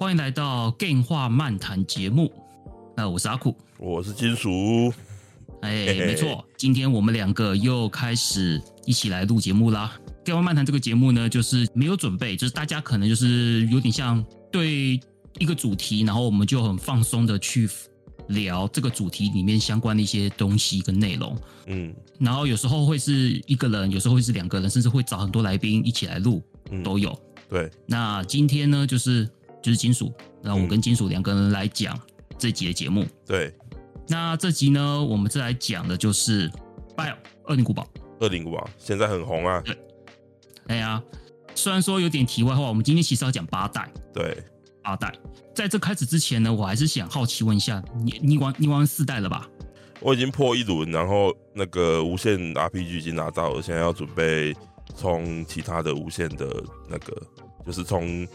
欢迎来到 Game 话漫谈节目。那，我是阿酷，我是金属。哎，没错，今天我们两个又开始一起来录节目啦。Game 话漫谈这个节目呢，就是没有准备，就是大家可能就是有点像对一个主题，然后我们就很放松的去聊这个主题里面相关的一些东西跟内容。嗯，然后有时候会是一个人，有时候会是两个人，甚至会找很多来宾一起来录，都有。对，那今天呢，就是。就是金属，那我跟金属两个人来讲这集的节目。对，那这集呢，我们再来讲的就是《Bio 二零古堡》。二零古堡现在很红啊。对，哎呀，虽然说有点题外话，我们今天其实要讲八代。对，八代。在这开始之前呢，我还是想好奇问一下，你你玩你玩四代了吧？我已经破一轮，然后那个无限 RPG 已经拿到了，现在要准备充其他的无限的那个，就是从。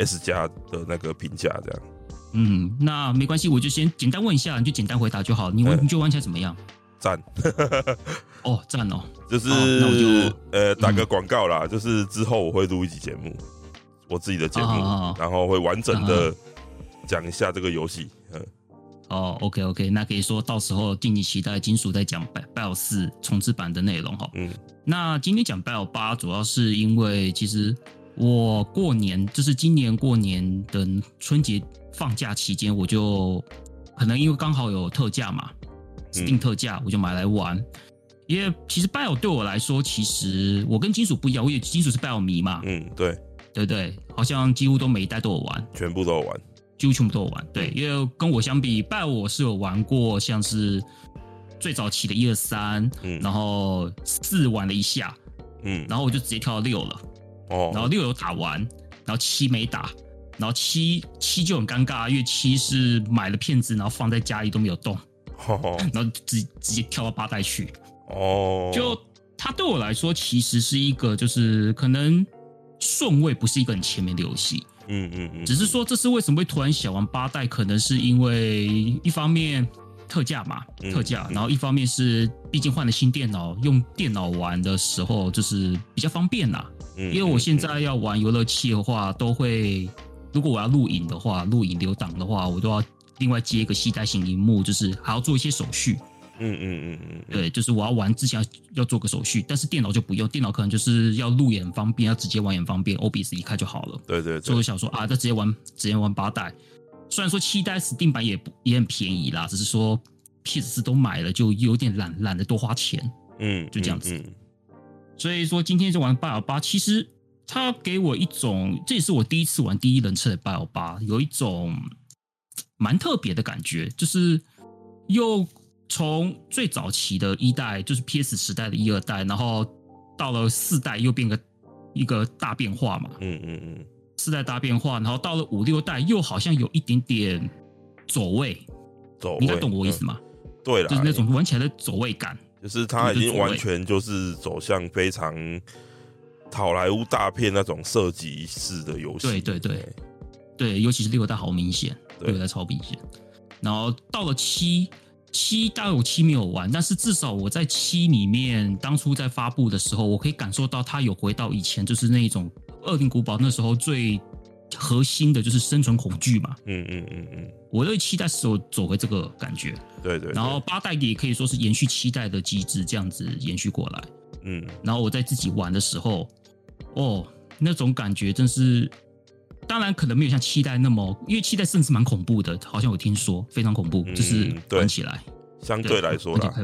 S 加的那个评价这样，嗯，那没关系，我就先简单问一下，你就简单回答就好。你玩、嗯、你觉得玩起来怎么样？赞，哦，赞哦，就是那我就呃打个广告啦，嗯、就是之后我会录一集节目，我自己的节目，哦哦哦然后会完整的讲一下这个游戏。嗯，哦，OK OK，那可以说到时候敬请期待金属在讲 BIOS 四重置版的内容哈。嗯，那今天讲 BIOS 八，主要是因为其实。我过年就是今年过年的春节放假期间，我就可能因为刚好有特价嘛，Steam 特价，我就买来玩。嗯、因为其实 BIOS 对我来说，其实我跟金属不一样，我也金属是 BIOS 迷嘛。嗯，对，对对，好像几乎都每一代都有玩，全部都有玩，几乎全部都有玩。对，因为跟我相比，BIOS 我是有玩过，像是最早期的一二三，嗯，然后四玩了一下，嗯，然后我就直接跳到六了。哦，然后六有打完，然后七没打，然后七七就很尴尬，因为七是买了片子，然后放在家里都没有动，哦、然后直直接跳到八代去。哦，就它对我来说其实是一个，就是可能顺位不是一个很前面的游戏。嗯嗯嗯，只是说这是为什么会突然想玩八代，可能是因为一方面。特价嘛，特价，然后一方面是毕竟换了新电脑，用电脑玩的时候就是比较方便啦。因为我现在要玩游乐器的话，都会如果我要录影的话，录影留档的话，我都要另外接一个携带型荧幕，就是还要做一些手续。嗯嗯嗯嗯，对，就是我要玩之前要做个手续，但是电脑就不用，电脑可能就是要录也很方便，要直接玩也很方便，OBS 一开就好了。对对，所以我想说啊，那直接玩直接玩八代。虽然说七代 Steam 版也不也很便宜啦，只是说 PS4 都买了，就有点懒懒得多花钱，嗯，就这样子。嗯嗯、所以说今天就玩 BIOS 8，其实它给我一种，这也是我第一次玩第一人称的 BIOS 8，有一种蛮特别的感觉，就是又从最早期的一代，就是 PS 时代的一二代，然后到了四代又变个一个大变化嘛，嗯嗯嗯。四代大变化，然后到了五六代又好像有一点点走位，走位，你应该懂我意思吗？嗯、对了，就是那种玩起来的走位感，就是它已经完全就是走向非常好莱坞大片那种射击式的游戏。对对对，对，尤其是六代好明显，六代超明显。然后到了七，七大概我七没有玩，但是至少我在七里面当初在发布的时候，我可以感受到它有回到以前就是那一种。恶灵古堡那时候最核心的就是生存恐惧嘛，嗯嗯嗯嗯，我对期待是有走回这个感觉，对对，然后八代也可以说是延续期待的机制，这样子延续过来，嗯，然后我在自己玩的时候，哦，那种感觉真是，当然可能没有像期待那么，因为期待甚至蛮恐怖的，好像我听说非常恐怖，就是玩起来。相对来说啦，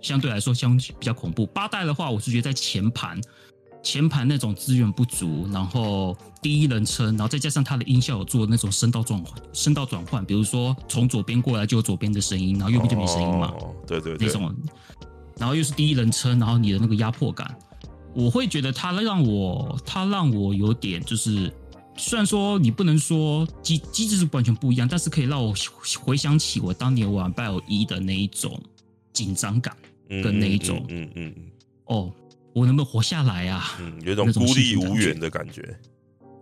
相对来说相比较恐怖。八代的话，我是觉得在前盘。前排那种资源不足，然后第一人称，然后再加上它的音效有做那种声道转换，声道转换，比如说从左边过来就有左边的声音，然后右边就没声音嘛。哦，对对对，那种，然后又是第一人称，然后你的那个压迫感，我会觉得它让我，它让我有点就是，虽然说你不能说机机制是完全不一样，但是可以让我回想起我当年玩 BIOS 一的那一种紧张感跟那一种，嗯嗯，嗯，嗯，哦。我能不能活下来啊？嗯，有一种孤立无援的感觉。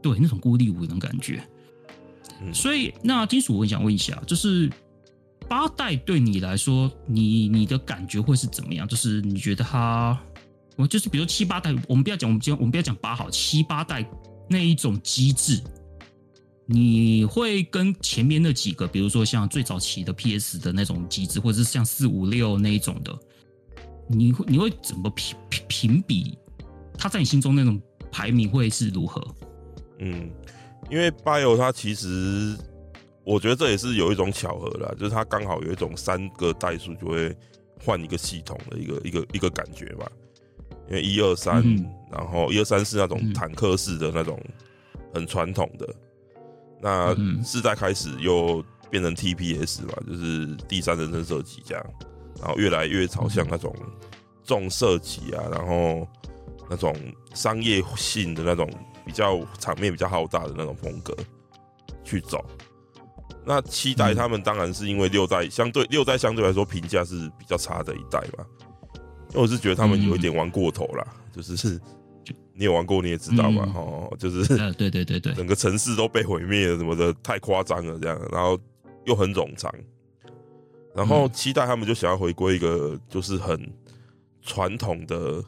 对，那种孤立无援的感觉。嗯，所以那金属，我想问一下，就是八代对你来说，你你的感觉会是怎么样？就是你觉得它，我就是比如说七八代，我们不要讲，我们今天我们不要讲八好，七八代那一种机制，你会跟前面那几个，比如说像最早期的 PS 的那种机制，或者是像四五六那一种的，你会你会怎么评评评比？他在你心中那种排名会是如何？嗯，因为 Bio 它其实，我觉得这也是有一种巧合啦，就是它刚好有一种三个代数就会换一个系统的一个一个一个感觉吧。因为一二三，然后一二三是那种坦克式的那种很传统的。那四代开始又变成 TPS 嘛，就是第三人称射击这样，然后越来越朝向那种重设计啊，然后那种商业性的那种比较场面比较浩大的那种风格去走。那七代他们当然是因为六代相对六代相对来说评价是比较差的一代嘛，因为我是觉得他们有一点玩过头啦，就是是。你有玩过，你也知道吧？哦、嗯，就是，对对对对，整个城市都被毁灭了，什么的，太夸张了，这样，然后又很冗长，然后期待他们就想要回归一个就是很传统的，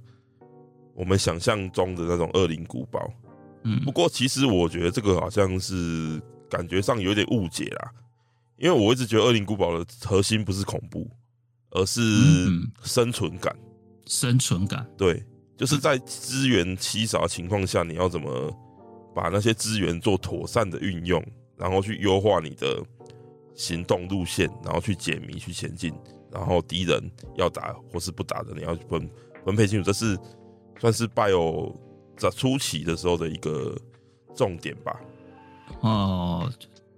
我们想象中的那种恶灵古堡。嗯，不过其实我觉得这个好像是感觉上有点误解啦，因为我一直觉得恶灵古堡的核心不是恐怖，而是生存感，生存感，对。就是在资源稀少的情况下，你要怎么把那些资源做妥善的运用，然后去优化你的行动路线，然后去解谜、去前进，然后敌人要打或是不打的，你要分分配清楚。这是算是 BIO 在初期的时候的一个重点吧？哦，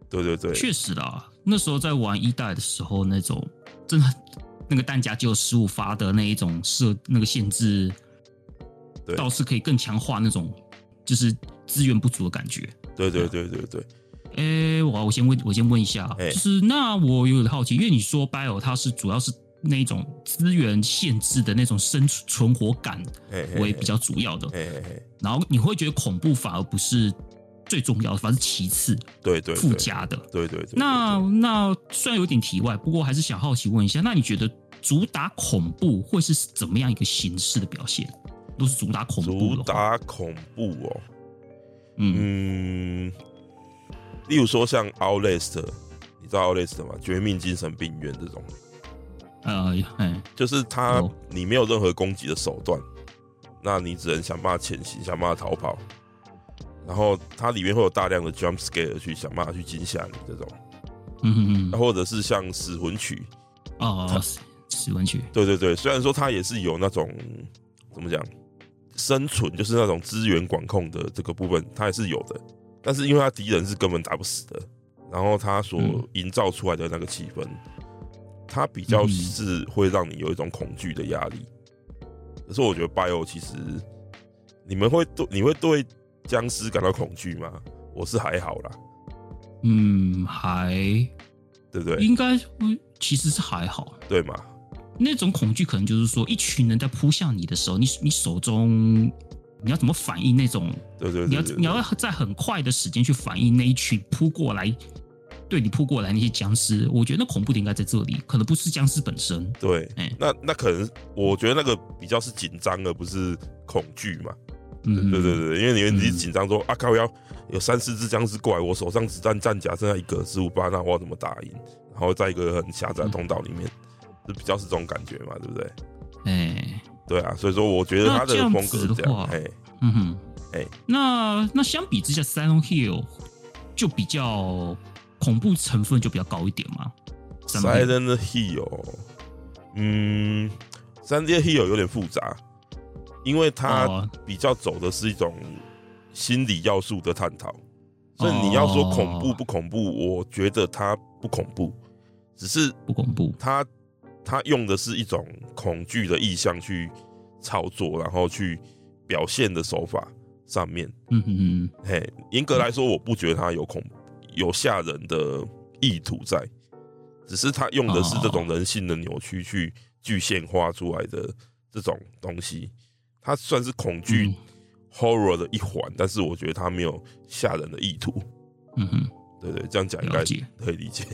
对对对，确实啦。那时候在玩一代的时候，那种真的那个弹夹只有十五发的那一种设那个限制。倒是可以更强化那种，就是资源不足的感觉。对对对对对。哎、欸，我我先问，我先问一下，欸、就是那我有点好奇，因为你说 BIO 它是主要是那一种资源限制的那种生存活感为比较主要的，然后你会觉得恐怖反而不是最重要的，反而是其次，对对附加的，对对对。那那虽然有点题外，不过还是想好奇问一下，那你觉得主打恐怖会是怎么样一个形式的表现？都是主打恐怖，主打恐怖哦。嗯，例如说像 Outlast，你知道 Outlast 吗？绝命精神病院这种。呃，就是它，你没有任何攻击的手段，那你只能想办法潜行，想办法逃跑。然后它里面会有大量的 jump scare 去想办法去惊吓你这种。嗯嗯嗯。或者是像死魂曲。哦，死魂曲。对对对，虽然说它也是有那种怎么讲？生存就是那种资源管控的这个部分，它也是有的，但是因为他敌人是根本打不死的，然后他所营造出来的那个气氛，他比较是会让你有一种恐惧的压力。可是我觉得 BIO 其实，你们会对你会对僵尸感到恐惧吗？我是还好啦，嗯，还对不对？应该其实是还好，对吗？那种恐惧可能就是说，一群人在扑向你的时候，你你手中你要怎么反应？那种对对，你要你要在很快的时间去反应那一群扑过来对你扑过来那些僵尸。我觉得那恐怖点应该在这里，可能不是僵尸本身。对，欸、那那可能我觉得那个比较是紧张，而不是恐惧嘛。嗯，对对对，因为你你紧张说、嗯、啊靠，要有三四只僵尸过来，我手上子弹战甲剩下一个十五八，那我要怎么打赢？然后在一个很狭窄的通道里面。嗯是比较是这种感觉嘛，对不对？哎、欸，对啊，所以说我觉得他的风格是这样。这样的话欸、嗯哼，哎、欸，那那相比之下，Silent Hill 就比较恐怖成分就比较高一点嘛。Silent Hill，嗯，Silent Hill 有点复杂，因为它比较走的是一种心理要素的探讨，所以你要说恐怖不恐怖，我觉得它不恐怖。只是不恐怖，他他用的是一种恐惧的意象去操作，然后去表现的手法上面，嗯嗯嗯，嘿，严格来说，我不觉得他有恐有吓人的意图在，只是他用的是这种人性的扭曲去具现化出来的这种东西，它算是恐惧 horror 的一环，但是我觉得他没有吓人的意图，嗯哼，对对，这样讲应该可以理解。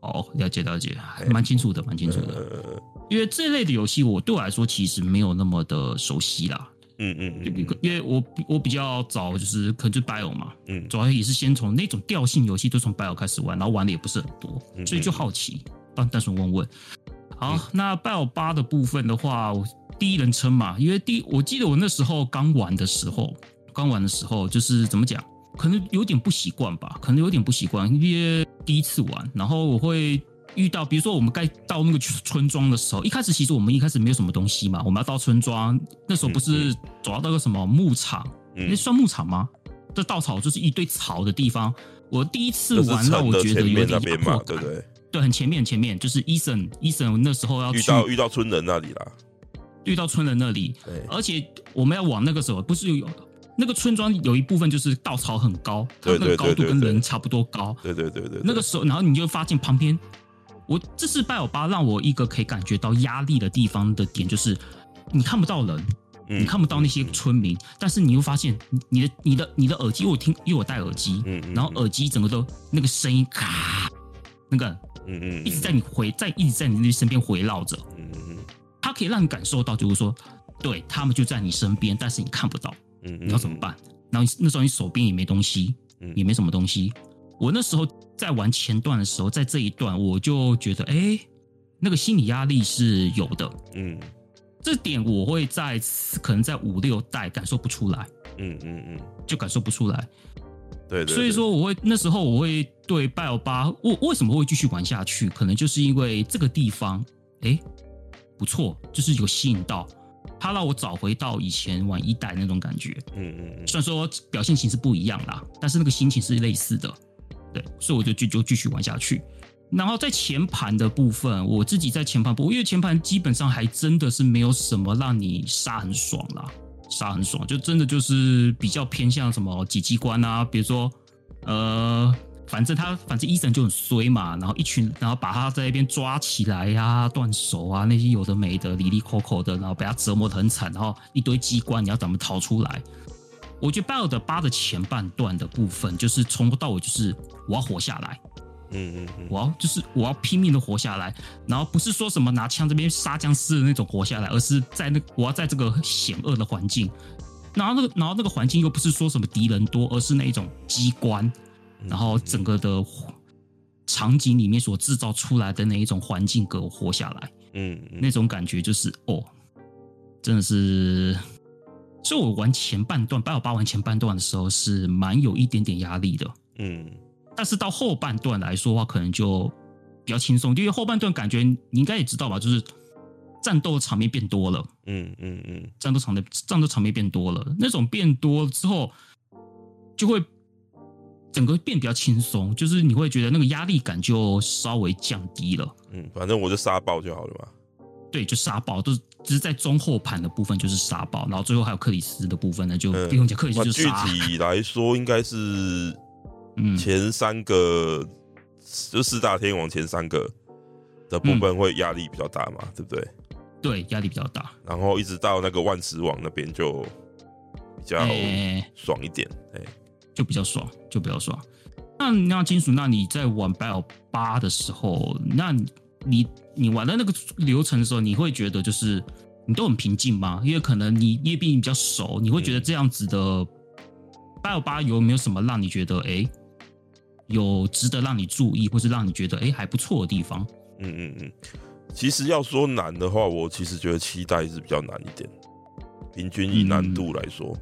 哦，了解了解，还蛮清楚的，蛮清楚的。因为这类的游戏，我对我来说其实没有那么的熟悉啦。嗯嗯嗯，因为我我比较早就是可能就 Bio 嘛，嗯，主要也是先从那种调性游戏都从 Bio 开始玩，然后玩的也不是很多，所以就好奇，单单纯问问。好，嗯、那 Bio 八的部分的话，我第一人称嘛，因为第我记得我那时候刚玩的时候，刚玩的时候就是怎么讲，可能有点不习惯吧，可能有点不习惯，因为第一次玩，然后我会。遇到，比如说我们该到那个村庄的时候，一开始其实我们一开始没有什么东西嘛，我们要到村庄，那时候不是走到那个什么牧场，那、嗯、算牧场吗？这稻草就是一堆草的地方。我第一次玩让我觉得有点压迫感，对不对？对，很前面前面就是伊森伊森那时候要去遇到遇到村人那里啦，遇到村人那里，对，而且我们要往那个时候不是有那个村庄有一部分就是稻草很高，它那个高度跟人差不多高，对对对对，对，那个时候然后你就发现旁边。我这是拜尔巴让我一个可以感觉到压力的地方的点，就是你看不到人，你看不到那些村民，但是你又发现你的你的你的耳机，我听因为我戴耳机，然后耳机整个都那个声音咔，那个嗯嗯，一直在你回在一直在你那身边回绕着，嗯嗯，它可以让你感受到，就是说，对他们就在你身边，但是你看不到，嗯，你要怎么办？然后那时候你手边也没东西，也没什么东西。我那时候在玩前段的时候，在这一段我就觉得，哎，那个心理压力是有的，嗯，这点我会在可能在五六代感受不出来，嗯嗯嗯，就感受不出来，对，对，所以说我会那时候我会对 BIO8，我为什么会继续玩下去？可能就是因为这个地方，哎，不错，就是有吸引到，它让我找回到以前玩一代那种感觉，嗯嗯嗯，虽然说表现形式不一样啦，但是那个心情是类似的。对，所以我就就就继续玩下去。然后在前盘的部分，我自己在前盘部，因为前盘基本上还真的是没有什么让你杀很爽啦，杀很爽，就真的就是比较偏向什么几机关啊，比如说呃，反正他反正医生就很衰嘛，然后一群，然后把他在那边抓起来呀、啊，断手啊，那些有的没的，里里扣扣的，然后被他折磨的很惨，然后一堆机关，你要怎么逃出来？我觉得 BIO 的八的前半段的部分，就是从头到尾就是我要活下来，嗯嗯嗯，我要就是我要拼命的活下来，然后不是说什么拿枪这边杀僵尸的那种活下来，而是在那我要在这个险恶的环境，然后那个然后那个环境又不是说什么敌人多，而是那一种机关，然后整个的场景里面所制造出来的那一种环境给我活下来，嗯，那种感觉就是哦，真的是。所以我玩前半段，八有八玩前半段的时候是蛮有一点点压力的，嗯，但是到后半段来说的话，可能就比较轻松，因为后半段感觉你应该也知道吧，就是战斗场面变多了，嗯嗯嗯，战斗场的战斗场面变多了，那种变多之后就会整个变比较轻松，就是你会觉得那个压力感就稍微降低了，嗯，反正我就杀爆就好了嘛。对，就杀爆，都只是在中后盘的部分就是杀爆，然后最后还有克里斯的部分呢，就不用讲，克里斯就杀。具体来说，应该是嗯前三个，嗯、就四大天王前三个的部分会压力比较大嘛，嗯、对不对？对，压力比较大。然后一直到那个万磁王那边就比较爽一点，哎，就比较爽，就比较爽。那那金属，那你在玩 BIO 八的时候，那你？你玩的那个流程的时候，你会觉得就是你都很平静吗？因为可能你因为毕竟比较熟，你会觉得这样子的 BIO8 有没有什么让你觉得哎、欸、有值得让你注意，或是让你觉得哎、欸、还不错的地方？嗯嗯嗯，其实要说难的话，我其实觉得期待是比较难一点，平均以难度来说，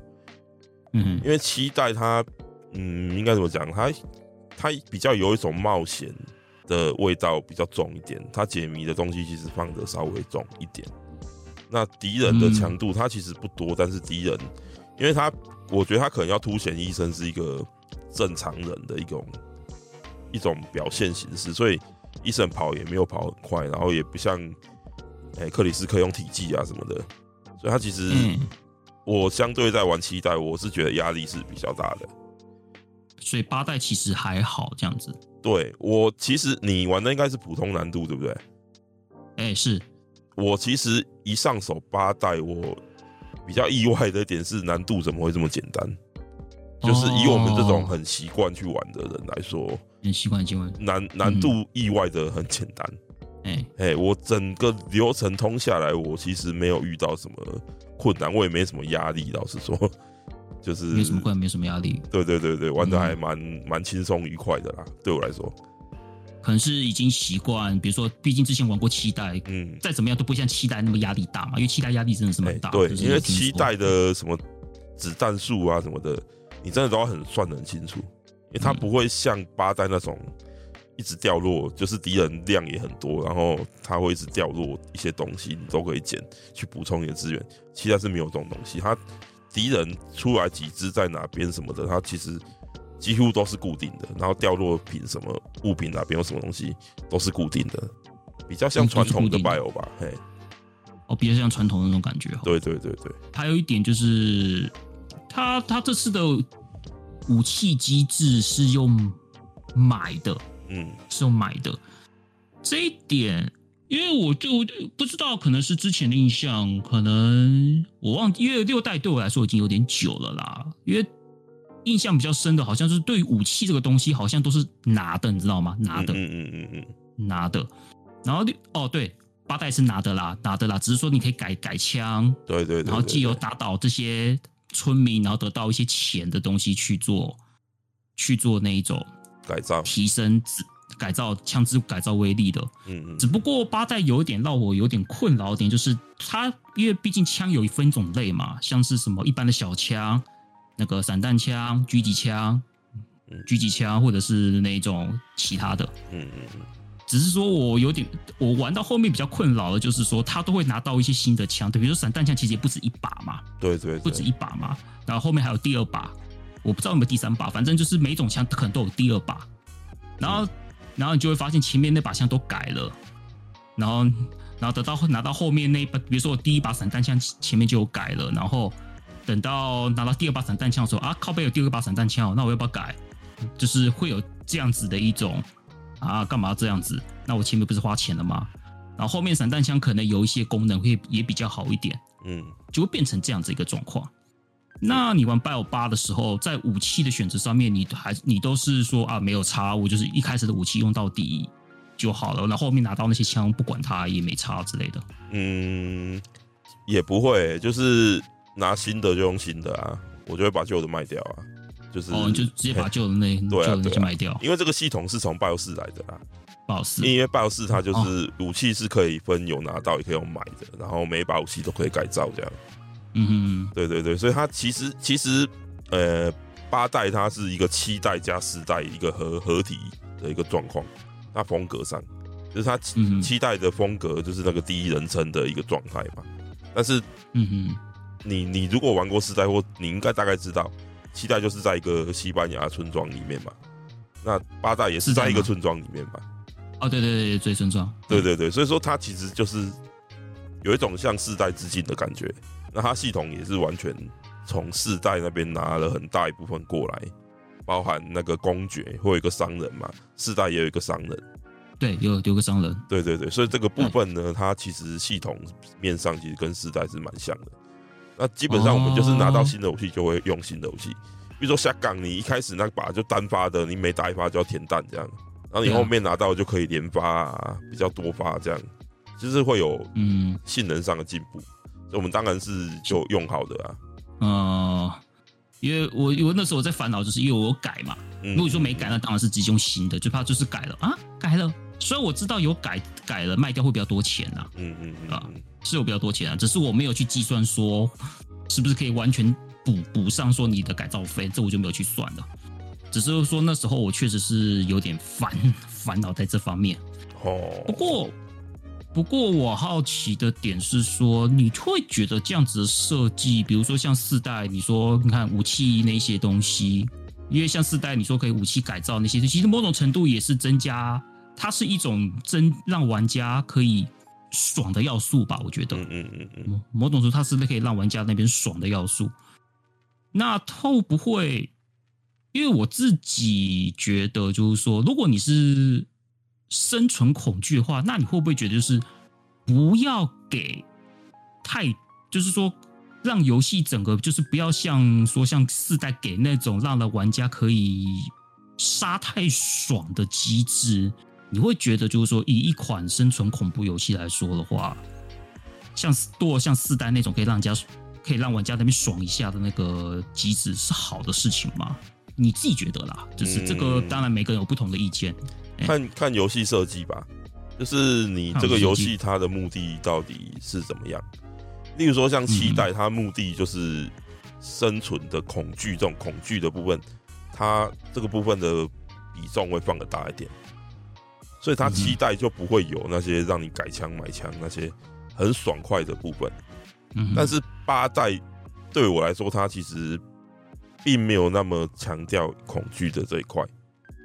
嗯，因为期待它嗯应该怎么讲？它它比较有一种冒险。的味道比较重一点，它解谜的东西其实放的稍微重一点。那敌人的强度它其实不多，但是敌人，因为他我觉得他可能要凸显医生是一个正常人的一种一种表现形式，所以医生跑也没有跑很快，然后也不像哎、欸、克里斯可以用体技啊什么的，所以他其实我相对在玩七代，我是觉得压力是比较大的。所以八代其实还好这样子。对，我其实你玩的应该是普通难度，对不对？哎、欸，是。我其实一上手八代，我比较意外的一点是难度怎么会这么简单？哦、就是以我们这种很习惯去玩的人来说，很习惯去玩难难度意外的很简单。哎哎、我整个流程通下来，我其实没有遇到什么困难，我也没什么压力。老实说，就是没什么困难，没什么压力。对对对对，玩的还蛮蛮轻松愉快的啦，对我来说。可能是已经习惯，比如说，毕竟之前玩过七代，嗯，再怎么样都不会像七代那么压力大嘛，因为七代压力真的是蛮大。欸。对，因为七代的什么子弹数啊什么的，你真的都要很算得很清楚，因为它不会像八代那种一直掉落，就是敌人量也很多，然后它会一直掉落一些东西，你都可以捡去补充你的资源。七代是没有这种东西，它敌人出来几只在哪边什么的，它其实。几乎都是固定的，然后掉落品什么物品哪边有什么东西都是固定的，比较像传统的 BIO 吧，嘿，哦，比较像传统的那种感觉。对对对对，还有一点就是，他他这次的武器机制是用买的，嗯，是用买的。这一点，因为我就不知道，可能是之前的印象，可能我忘记，因为六代对我来说已经有点久了啦，因为。印象比较深的，好像是对于武器这个东西，好像都是拿的，你知道吗？拿的，嗯嗯嗯嗯拿的。然后哦，对，八代是拿的啦，拿的啦，只是说你可以改改枪，对对，然后既有打倒这些村民，然后得到一些钱的东西去做去做那一种改造，提升改造枪支改造威力的。嗯嗯。只不过八代有一点让我有点困扰点，就是它因为毕竟枪有一分种类嘛，像是什么一般的小枪。那个散弹枪、狙击枪、狙击枪，或者是那种其他的，嗯嗯嗯，只是说我有点，我玩到后面比较困扰的，就是说他都会拿到一些新的枪，对，比如说散弹枪其实也不止一把嘛，对对，不止一把嘛，然后后面还有第二把，我不知道有没有第三把，反正就是每种枪可能都有第二把，然后然后你就会发现前面那把枪都改了，然后然后得到拿到后面那一把，比如说我第一把散弹枪前面就有改了，然后。等到拿到第二把散弹枪的时候啊，靠背有第二把散弹枪，那我要不要改？就是会有这样子的一种啊，干嘛这样子？那我前面不是花钱了吗？然后后面散弹枪可能有一些功能会也比较好一点，嗯，就会变成这样子一个状况。那你玩 BIO 八的时候，在武器的选择上面，你还你都是说啊，没有差，我就是一开始的武器用到底就好了，然后后面拿到那些枪不管它也没差之类的。嗯，也不会，就是。拿新的就用新的啊，我就会把旧的卖掉啊，就是哦，就直接把旧的那 旧的那些卖掉，因为这个系统是从 BIOS 4来的啦，BIOS 4，因为 BIOS 4它就是武器是可以分有拿到也可以用买的，然后每一把武器都可以改造这样，嗯哼，对对对，所以它其实其实呃八代它是一个七代加四代一个合合体的一个状况，它风格上就是它七代的风格就是那个第一人称的一个状态嘛，但是嗯哼。你你如果玩过四代，或你应该大概知道，七代就是在一个西班牙村庄里面嘛，那八代也是在一个村庄里面嘛。哦，对对对，最村庄。对对对，所以说它其实就是有一种向四代致敬的感觉。那它系统也是完全从四代那边拿了很大一部分过来，包含那个公爵会有一个商人嘛，四代也有一个商人。对，有有个商人。对对对，所以这个部分呢，它其实系统面上其实跟四代是蛮像的。那基本上我们就是拿到新的武器就会用新的武器，比如说下岗，你一开始那把就单发的，你每打一发就要填弹这样，然后你后面拿到就可以连发啊，比较多发这样，就是会有嗯性能上的进步，我们当然是就用好的啊。嗯，因为我因为那时候我在烦恼，就是因为我有改嘛，如果说没改，那当然是直接用新的，最怕就是改了啊，改了。虽然我知道有改改了卖掉会比较多钱呐，嗯嗯啊，是有比较多钱啊，只是我没有去计算说是不是可以完全补补上说你的改造费，这我就没有去算了。只是说那时候我确实是有点烦 烦恼在这方面。哦，不过不过我好奇的点是说，你会觉得这样子的设计，比如说像四代，你说你看武器那些东西，因为像四代你说可以武器改造那些，其实某种程度也是增加。它是一种增让玩家可以爽的要素吧？我觉得，嗯嗯嗯嗯，某种程度它是不是可以让玩家那边爽的要素？那会不会？因为我自己觉得，就是说，如果你是生存恐惧的话，那你会不会觉得，就是不要给太，就是说，让游戏整个就是不要像说像四代给那种让了玩家可以杀太爽的机制。你会觉得，就是说，以一款生存恐怖游戏来说的话，像多像四代那种可以让人家可以让玩家那边爽一下的那个机制是好的事情吗？你自己觉得啦，就是这个，当然每个人有不同的意见。嗯、看看游戏设计吧，就是你这个游戏它的目的到底是怎么样？例如说像七代，它目的就是生存的恐惧，这种恐惧的部分，它这个部分的比重会放的大一点，所以它七代就不会有那些让你改枪买枪那些很爽快的部分。但是八代对我来说，它其实并没有那么强调恐惧的这一块，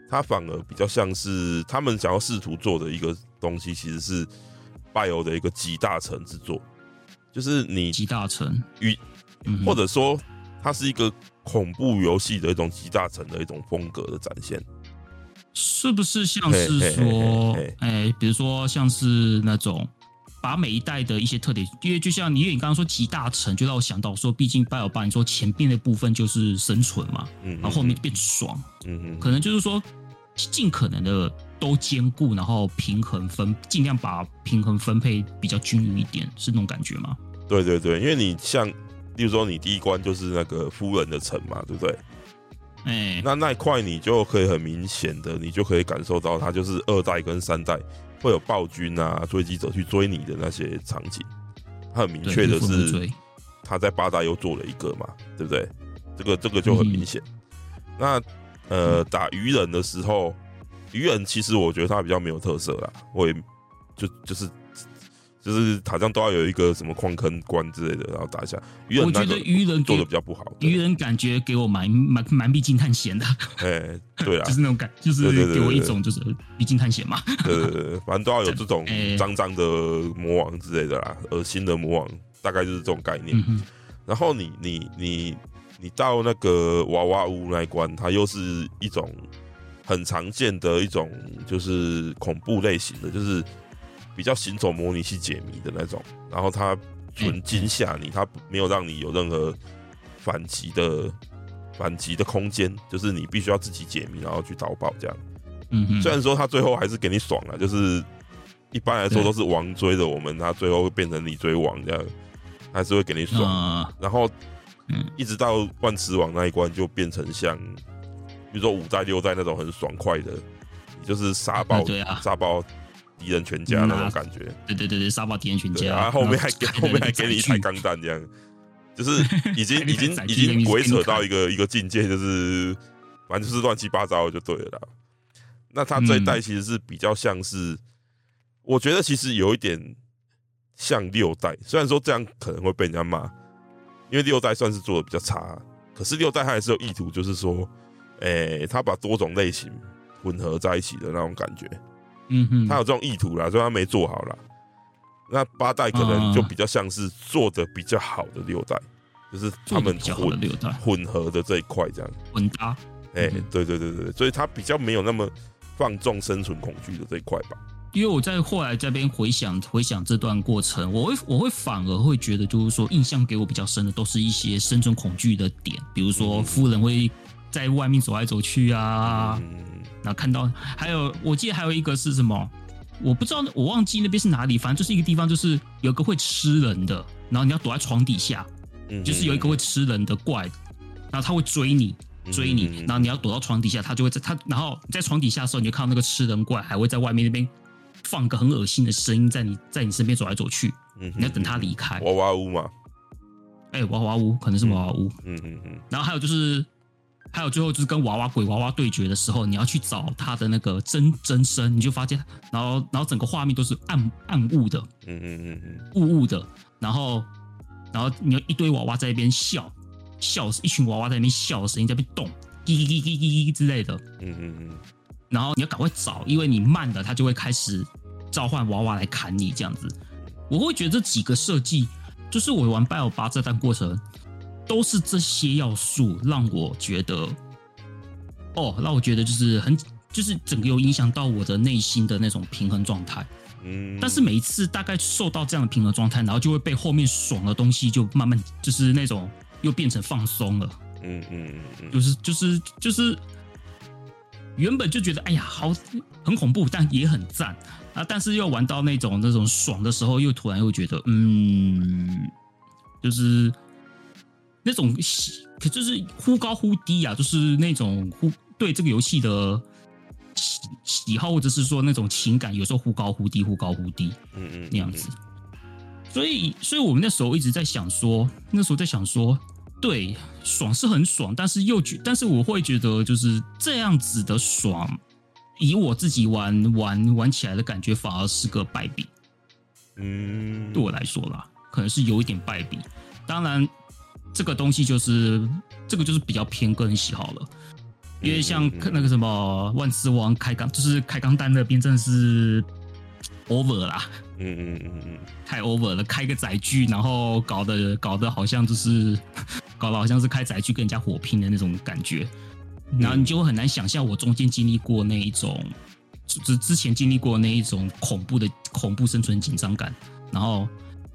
它反而比较像是他们想要试图做的一个东西，其实是 BIO 的一个集大成之作。就是你集大成与，或者说它是一个恐怖游戏的一种集大成的一种风格的展现，是不是像是说，哎，比如说像是那种把每一代的一些特点，因为就像你因为你刚刚说集大成，就让我想到说，毕竟 BioBar 你说前面的部分就是生存嘛，嗯，然后后面变爽，嗯嗯，可能就是说尽可能的。都兼顾，然后平衡分，尽量把平衡分配比较均匀一点，是那种感觉吗？对对对，因为你像，例如说你第一关就是那个夫人的城嘛，对不对？哎、欸，那那一块你就可以很明显的，你就可以感受到它就是二代跟三代会有暴君啊、追击者去追你的那些场景，他很明确的是，他在八大又做了一个嘛，对不对？这个这个就很明显。嗯、那呃，嗯、打鱼人的时候。鱼人其实我觉得他比较没有特色啦，我也就就是就是好像都要有一个什么矿坑关之类的，然后打一下。鱼人我觉得鱼人做的比较不好，鱼人感觉给我蛮蛮蛮毕竟探险的。哎，对啊，就是那种感，就是给我一种就是毕竟探险嘛。对对对，反正都要有这种 脏脏的魔王之类的啦，恶心的魔王，大概就是这种概念。嗯、然后你你你你到那个娃娃屋那一关，它又是一种。很常见的一种就是恐怖类型的，就是比较行走模拟器解谜的那种，然后它纯惊吓你，它没有让你有任何反击的反击的空间，就是你必须要自己解谜，然后去逃跑这样。嗯嗯。虽然说他最后还是给你爽了，就是一般来说都是王追着我们，他最后会变成你追王这样，还是会给你爽。然后，一直到万磁王那一关就变成像。比如说五代六代那种很爽快的，就是杀爆杀爆敌人全家那种感觉。对对对对，杀爆敌人全家。然后后面还给后面还给你一台钢弹，这样就是 已经已经已经鬼扯到一个一个境界，就是反正就是乱七八糟就对了啦。那他这一代其实是比较像是，我觉得其实有一点像六代，虽然说这样可能会被人家骂，因为六代算是做的比较差，可是六代他还是有意图，就是说。哎、欸，他把多种类型混合在一起的那种感觉，嗯哼，他有这种意图啦，所以他没做好啦。那八代可能就比较像是做的比较好的六代，嗯、就是他们混六代混合的这一块这样混搭。哎、欸，对对对对，所以他比较没有那么放纵生存恐惧的这一块吧。因为我在后来这边回想回想这段过程，我会我会反而会觉得，就是说印象给我比较深的都是一些生存恐惧的点，比如说夫人会。在外面走来走去啊，然后看到还有，我记得还有一个是什么，我不知道，我忘记那边是哪里，反正就是一个地方，就是有一个会吃人的，然后你要躲在床底下，就是有一个会吃人的怪，然后他会追你，追你，然后你要躲到床底下，他就会在他，然后你在床底下的时候，你就看到那个吃人怪还会在外面那边放个很恶心的声音，在你在你身边走来走去，你要等他离开。娃娃屋嘛？哎，娃娃屋可能是娃娃屋，嗯嗯嗯，然后还有就是。还有最后就是跟娃娃鬼娃娃对决的时候，你要去找他的那个真真身，你就发现，然后然后整个画面都是暗暗雾的，嗯嗯嗯嗯，雾雾的，然后然后你有一堆娃娃在那边笑笑，一群娃娃在那边笑的声音在那边动，叽叽叽叽叽之类的，嗯嗯嗯，然后你要赶快找，因为你慢了，他就会开始召唤娃娃来砍你这样子。我会觉得这几个设计，就是我玩 BioBar 这段过程。都是这些要素让我觉得，哦，让我觉得就是很，就是整个有影响到我的内心的那种平衡状态。嗯，但是每一次大概受到这样的平衡状态，然后就会被后面爽的东西就慢慢就是那种又变成放松了。嗯嗯嗯，就是就是就是原本就觉得哎呀好很恐怖，但也很赞啊，但是又玩到那种那种爽的时候，又突然又觉得嗯，就是。那种喜，可就是忽高忽低啊，就是那种忽对这个游戏的喜喜好，或者是说那种情感，有时候忽高忽低，忽高忽低，嗯嗯，那样子。所以，所以我们那时候一直在想说，那时候在想说，对，爽是很爽，但是又觉，但是我会觉得，就是这样子的爽，以我自己玩玩玩起来的感觉，反而是个败笔。嗯，对我来说啦，可能是有一点败笔。当然，这个东西就是这个就是比较偏个人喜好了。因为像那个什么万磁王开钢，就是开钢弹那边真的是 over 啦。嗯嗯嗯嗯，太 over 了，开个载具，然后搞得搞得好像就是 搞得好像是开载具跟人家火拼的那种感觉。然后你就会很难想象我中间经历过那一种。之之前经历过那一种恐怖的恐怖生存紧张感，然后，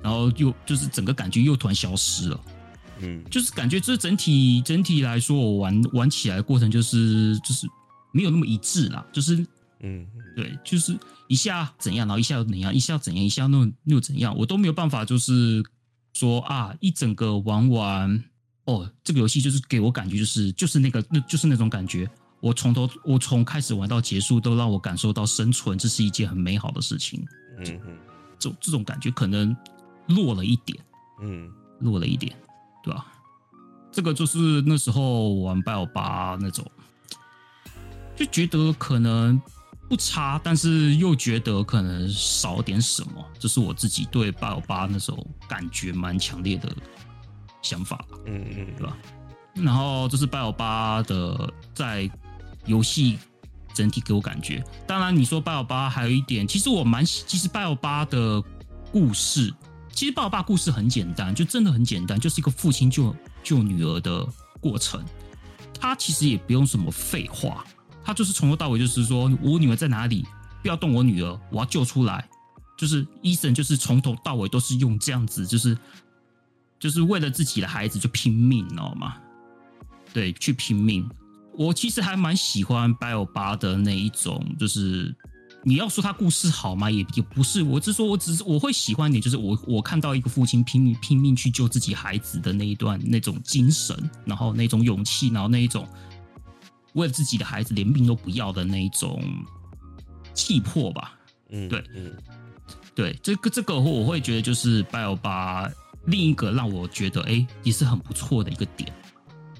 然后又就是整个感觉又突然消失了，嗯，就是感觉这整体整体来说，我玩玩起来的过程就是就是没有那么一致啦，就是嗯，对，就是一下怎样，然后一下又怎样，一下怎样，一下又又怎样，我都没有办法，就是说啊，一整个玩完哦，这个游戏就是给我感觉就是就是那个那就是那种感觉。我从头，我从开始玩到结束，都让我感受到生存，这是一件很美好的事情。嗯嗯，这这种感觉可能弱了一点，嗯，弱了一点，对吧？这个就是那时候玩拜欧巴那种，就觉得可能不差，但是又觉得可能少点什么，这是我自己对拜欧巴那时候感觉蛮强烈的想法。嗯嗯，对吧？然后这是拜欧巴的在。游戏整体给我感觉，当然你说拜欧巴还有一点，其实我蛮喜，其实拜欧巴的故事，其实拜欧巴故事很简单，就真的很简单，就是一个父亲救救女儿的过程。他其实也不用什么废话，他就是从头到尾就是说我女儿在哪里，不要动我女儿，我要救出来。就是医生就是从头到尾都是用这样子，就是就是为了自己的孩子就拼命，你知道吗？对，去拼命。我其实还蛮喜欢拜欧巴的那一种，就是你要说他故事好吗？也也不是，我只是说我只是我会喜欢你，就是我我看到一个父亲拼命拼命去救自己孩子的那一段那种精神，然后那种勇气，然后那一种为了自己的孩子连命都不要的那一种气魄吧。嗯，对，嗯，对，这个这个我会觉得就是拜尔巴另一个让我觉得哎也是很不错的一个点，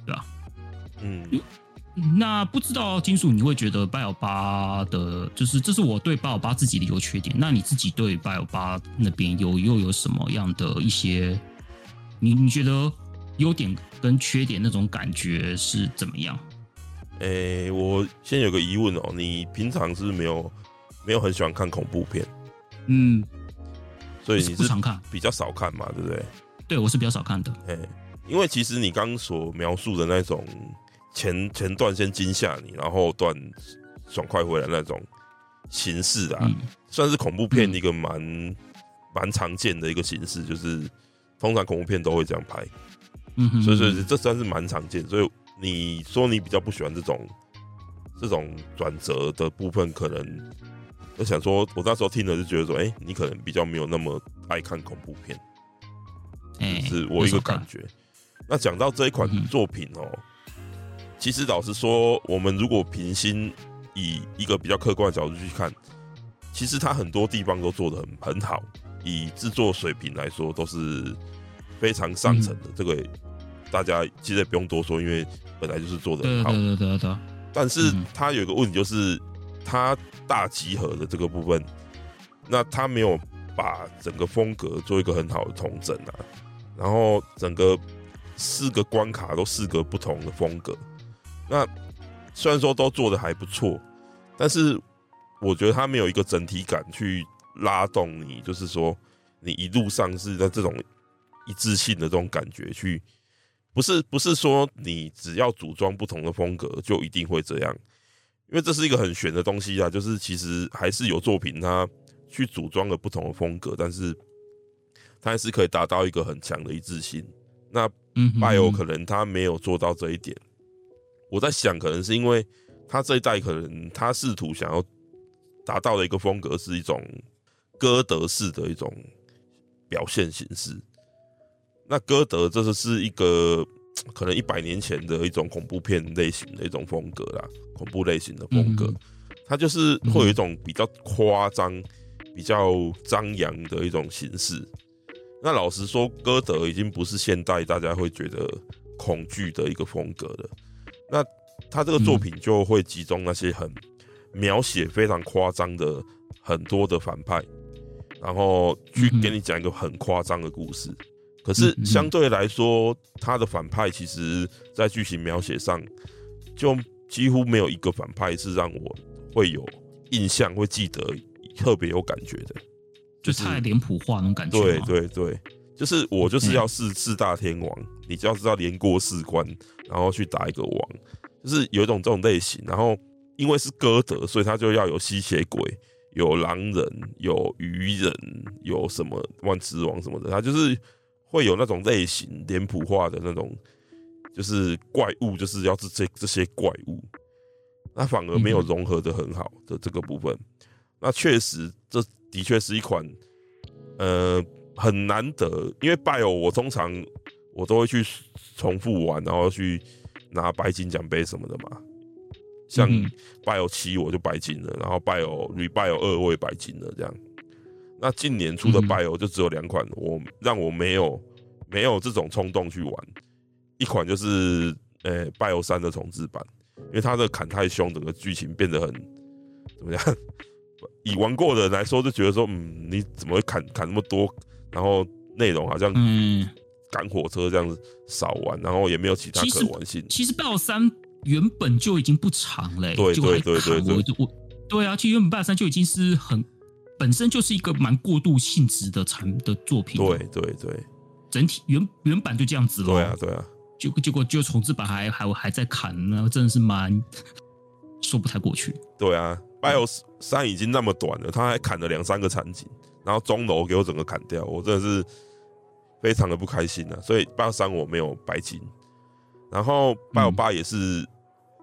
对吧？嗯。那不知道金属，你会觉得八幺八的，就是这是我对八幺八自己的优缺点。那你自己对八幺八那边有又有什么样的一些，你你觉得优点跟缺点那种感觉是怎么样？诶、欸，我先有个疑问哦，你平常是没有没有很喜欢看恐怖片？嗯，所以你是常看，比较少看嘛，对不对？对，我是比较少看的。诶，因为其实你刚所描述的那种。前前段先惊吓你，然后段爽快回来那种形式啊，嗯、算是恐怖片一个蛮蛮、嗯、常见的一个形式，就是通常恐怖片都会这样拍，嗯哼，所以所以这算是蛮常见。所以你说你比较不喜欢这种这种转折的部分，可能我想说，我那时候听了就觉得说，哎、欸，你可能比较没有那么爱看恐怖片，是我一个感觉。那讲到这一款作品哦、喔。嗯其实老实说，我们如果平心以一个比较客观的角度去看，其实它很多地方都做的很很好，以制作水平来说都是非常上乘的。嗯、这个大家其实也不用多说，因为本来就是做的很好。对对对对对。但是它有一个问题，就是它大集合的这个部分，那它没有把整个风格做一个很好的统整啊。然后整个四个关卡都四个不同的风格。那虽然说都做的还不错，但是我觉得它没有一个整体感去拉动你，就是说你一路上是在这种一致性的这种感觉去，不是不是说你只要组装不同的风格就一定会这样，因为这是一个很玄的东西啊，就是其实还是有作品它去组装了不同的风格，但是它还是可以达到一个很强的一致性。那拜欧可能他没有做到这一点。我在想，可能是因为他这一代可能他试图想要达到的一个风格是一种歌德式的一种表现形式。那歌德这是是一个可能一百年前的一种恐怖片类型的一种风格啦，恐怖类型的风格，它就是会有一种比较夸张、比较张扬的一种形式。那老实说，歌德已经不是现代大家会觉得恐惧的一个风格了。那他这个作品就会集中那些很描写非常夸张的很多的反派，然后去给你讲一个很夸张的故事。可是相对来说，他的反派其实，在剧情描写上，就几乎没有一个反派是让我会有印象、会记得、特别有感觉的，就是太脸谱化那种感觉。对对对，就是我就是要四四大天王，你就要知道连过四关，然后去打一个王，就是有一种这种类型。然后因为是歌德，所以他就要有吸血鬼、有狼人、有鱼人、有什么万磁王什么的，他就是。会有那种类型脸谱化的那种，就是怪物，就是要这这这些怪物，那反而没有融合的很好的这个部分。那确实，这的确是一款，呃，很难得。因为 BIO 我通常我都会去重复玩，然后去拿白金奖杯什么的嘛。像 BIO 七我就白金了，然后 BIO ReBIO 二我也白金了，这样。那近年出的 BIO 就只有两款，我让我没有没有这种冲动去玩。一款就是呃 BIO 三的重置版，因为它的砍太凶，整个剧情变得很怎么样？以玩过的人来说，就觉得说，嗯，你怎么会砍砍那么多？然后内容好像嗯赶火车这样子少玩，然后也没有其他可玩性。其实 BIO 三原本就已经不长了，对对对对对，我对啊，其实原本 BIO 三就已经是很。本身就是一个蛮过渡性质的产的作品，对对对，整体原原版就这样子了，对啊对啊，结结果就重制版还还还在砍呢，真的是蛮说不太过去。对啊，BIO 三已经那么短了，他还砍了两三个场景，然后钟楼给我整个砍掉，我真的是非常的不开心啊。所以 BIO 三我没有白金，然后 BIO 八也是，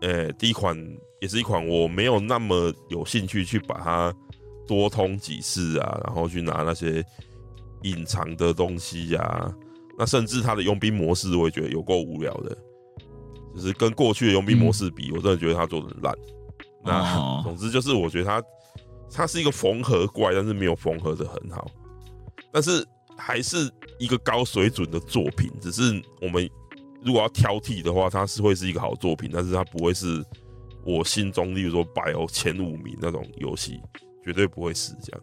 呃、嗯欸，第一款也是一款我没有那么有兴趣去把它。多通几次啊，然后去拿那些隐藏的东西呀、啊，那甚至它的佣兵模式，我也觉得有够无聊的，就是跟过去的佣兵模式比，我真的觉得它做的很烂。那总之就是，我觉得它它是一个缝合怪，但是没有缝合的很好，但是还是一个高水准的作品。只是我们如果要挑剔的话，它是会是一个好作品，但是它不会是我心中，例如说百欧前五名那种游戏。绝对不会是这样。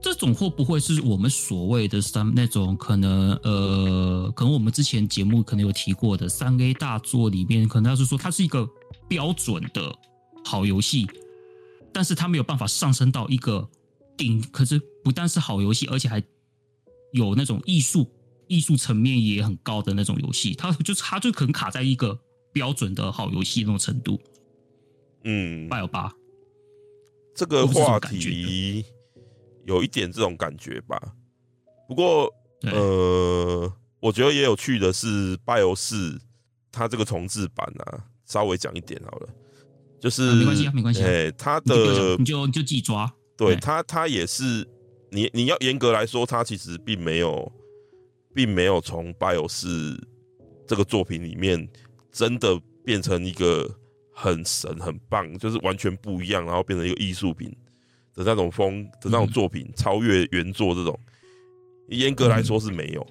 这种会不会是我们所谓的三那种可能呃，可能我们之前节目可能有提过的三 A 大作里面，可能要是说它是一个标准的好游戏，但是它没有办法上升到一个顶，可是不但是好游戏，而且还有那种艺术艺术层面也很高的那种游戏，它就是它就可能卡在一个标准的好游戏那种程度。嗯，八有八。这个话题有一点这种感觉吧，不过呃，我觉得也有趣的是，BIO 四它这个重置版啊，稍微讲一点好了，就是、啊、没关系啊，没关系、啊，哎、欸，它的你就你就自己抓，对他，他也是你你要严格来说，他其实并没有并没有从 BIO 四这个作品里面真的变成一个。很神，很棒，就是完全不一样，然后变成一个艺术品的那种风的那种作品，嗯、超越原作这种，严格来说是没有。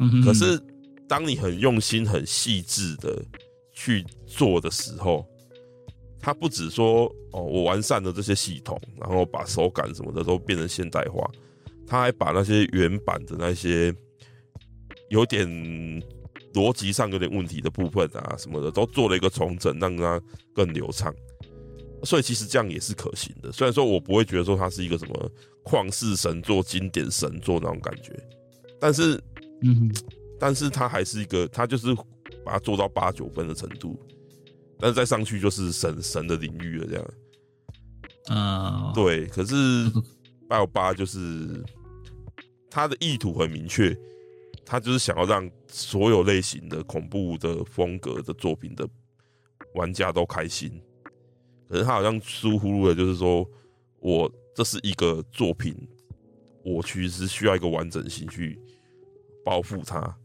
嗯哼。可是当你很用心、很细致的去做的时候，它不止说哦，我完善了这些系统，然后把手感什么的都变成现代化，他还把那些原版的那些有点。逻辑上有点问题的部分啊，什么的都做了一个重整，让它更流畅。所以其实这样也是可行的。虽然说我不会觉得说它是一个什么旷世神作、经典神作那种感觉，但是，嗯，但是它还是一个，它就是把它做到八九分的程度，但是再上去就是神神的领域了，这样。啊，对。可是898就是他的意图很明确。他就是想要让所有类型的恐怖的风格的作品的玩家都开心，可是他好像疏忽了，就是说我这是一个作品，我其实需要一个完整性去包覆它，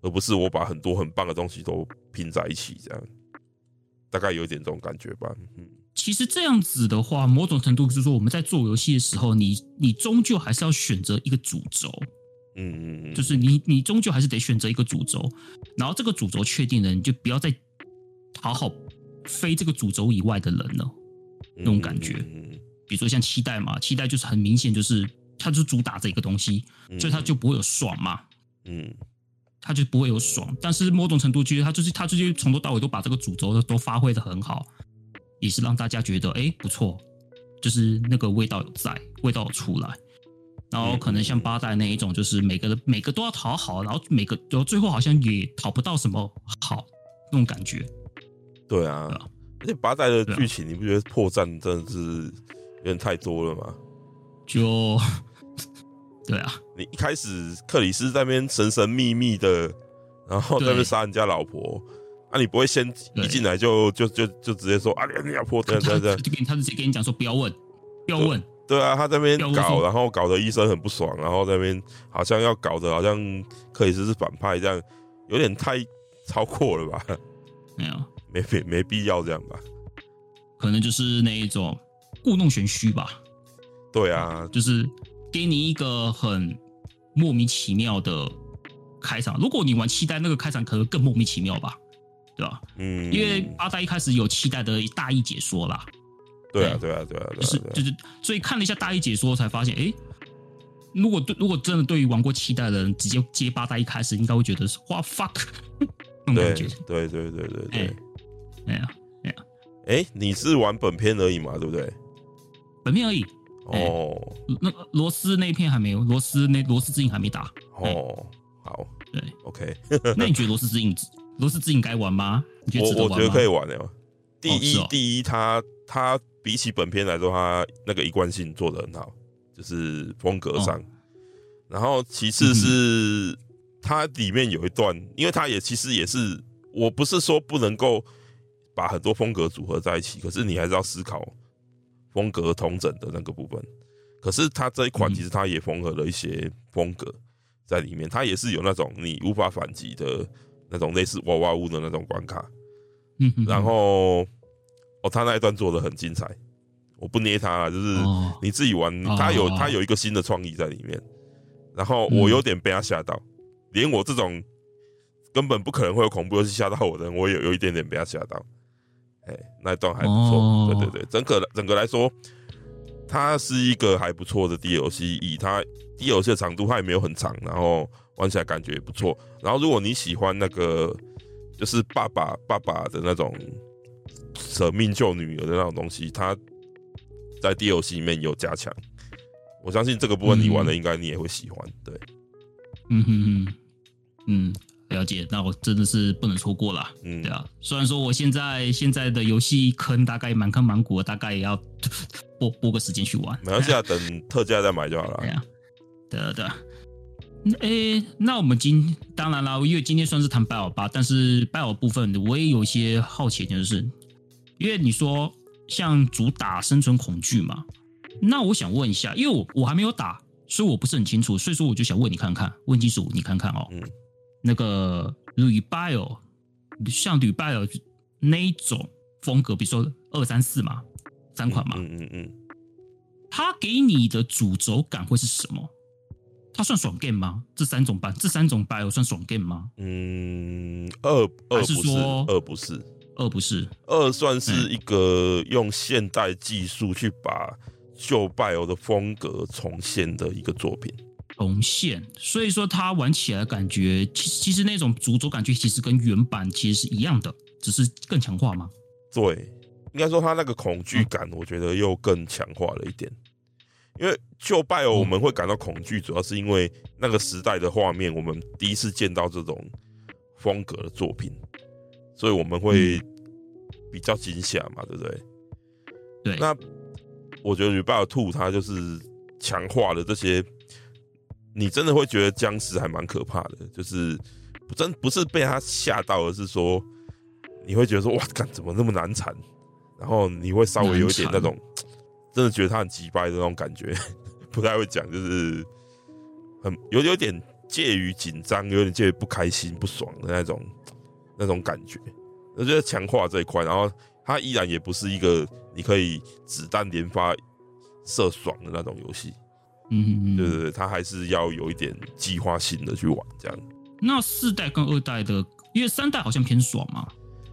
而不是我把很多很棒的东西都拼在一起，这样大概有一点这种感觉吧。嗯，其实这样子的话，某种程度就是说，我们在做游戏的时候，你你终究还是要选择一个主轴。嗯嗯嗯，就是你你终究还是得选择一个主轴，然后这个主轴确定了，你就不要再讨好非这个主轴以外的人了，那种感觉。比如说像期待嘛，期待就是很明显就是它就主打这个东西，所以它就不会有爽嘛。嗯。他就不会有爽，但是某种程度，其实他就是他就是从头到尾都把这个主轴都都发挥的很好，也是让大家觉得哎不错，就是那个味道有在，味道有出来。然后可能像八代那一种，就是每个每个都要讨好，然后每个然后最后好像也讨不到什么好那种感觉。对啊，而且八代的剧情你不觉得破绽真的是有点太多了吗？就。对啊，你一开始克里斯在那边神神秘秘的，然后在那边杀人家老婆，啊，你不会先一进来就就就就直接说啊，你老婆这样这样这样，就给他直接跟你讲说不要问，不要问。对啊，他在那边搞，然后搞得医生很不爽，然后在那边好像要搞得好像克里斯是反派这样，有点太超过了吧？没有，没没没必要这样吧？可能就是那一种故弄玄虚吧？对啊，就是。给你一个很莫名其妙的开场。如果你玩期待，那个开场可能更莫名其妙吧，对吧？嗯，因为八代一开始有期待的大意解说啦。对啊，对啊，对啊，就是就是，所以看了一下大意解说，才发现，哎，如果对，如果真的对于玩过期待的人，直接接八代一开始，应该会觉得是哇 fuck 那种感觉。对对对对对，哎呀哎呀，哎，你是玩本片而已嘛，对不对？本片而已。哦，那个罗斯那一片还没有，罗斯那罗斯之影还没打。哦，好，对，OK。那你觉得罗斯之影，罗斯之影该玩吗？你觉得值得玩？我我觉得可以玩的。第一，第一，他他比起本片来说，他那个一贯性做的很好，就是风格上。然后其次是它里面有一段，因为它也其实也是，我不是说不能够把很多风格组合在一起，可是你还是要思考。风格同整的那个部分，可是它这一款其实它也缝合了一些风格在里面，它也是有那种你无法反击的那种类似娃娃屋的那种关卡。嗯，然后哦，他那一段做的很精彩，我不捏他，就是你自己玩，他有他有一个新的创意在里面。然后我有点被他吓到，连我这种根本不可能会有恐怖游戏吓到我的人，我也有有一点点被他吓到。哎，那一段还不错，哦、对对对，整个整个来说，它是一个还不错的 DLC。以它 DLC 的长度，它也没有很长，然后玩起来感觉也不错。然后如果你喜欢那个，就是爸爸爸爸的那种舍命救女儿的那种东西，它在 DLC 里面有加强。我相信这个部分你玩了，应该你也会喜欢。对，嗯哼哼，嗯。了解，那我真的是不能错过了。嗯，对啊，虽然说我现在现在的游戏坑大概满坑满谷，大概也要拨拨个时间去玩。没关系啊，等特价再买就好了。对啊，对啊，对啊。诶，那我们今当然啦，因为今天算是谈拜尔吧，但是拜尔部分我也有一些好奇，就是因为你说像主打生存恐惧嘛，那我想问一下，因为我我还没有打，所以我不是很清楚，所以说我就想问你看看，问金属你看看哦。嗯。那个 Rebelle 像 Rebelle 那一种风格，比如说二三四嘛，三款嘛，嗯嗯嗯，它给你的主轴感会是什么？它算爽 game 吗？这三种版，这三种 Bile 算爽 game 吗？嗯，二二不是，二不是，二不是，二算是一个用现代技术去把旧 Bile 的风格重现的一个作品。重现，所以说它玩起来感觉，其实其实那种主轴感觉其实跟原版其实是一样的，只是更强化吗？对，应该说它那个恐惧感，我觉得又更强化了一点。嗯、因为旧 Bile 我们会感到恐惧，主要是因为那个时代的画面，我们第一次见到这种风格的作品，所以我们会比较惊吓嘛，对不对？对。那我觉得 Rebelle Two 它就是强化了这些。你真的会觉得僵尸还蛮可怕的，就是真不是被他吓到，而是说你会觉得说哇，干怎么那么难缠？然后你会稍微有一点那种真的觉得他很机掰的那种感觉，不太会讲，就是很有有点介于紧张，有点介于不开心、不爽的那种那种感觉。我觉得强化这一块，然后它依然也不是一个你可以子弹连发射爽的那种游戏。嗯嗯嗯，对对对，他还是要有一点计划性的去玩这样。那四代跟二代的，因为三代好像偏爽嘛，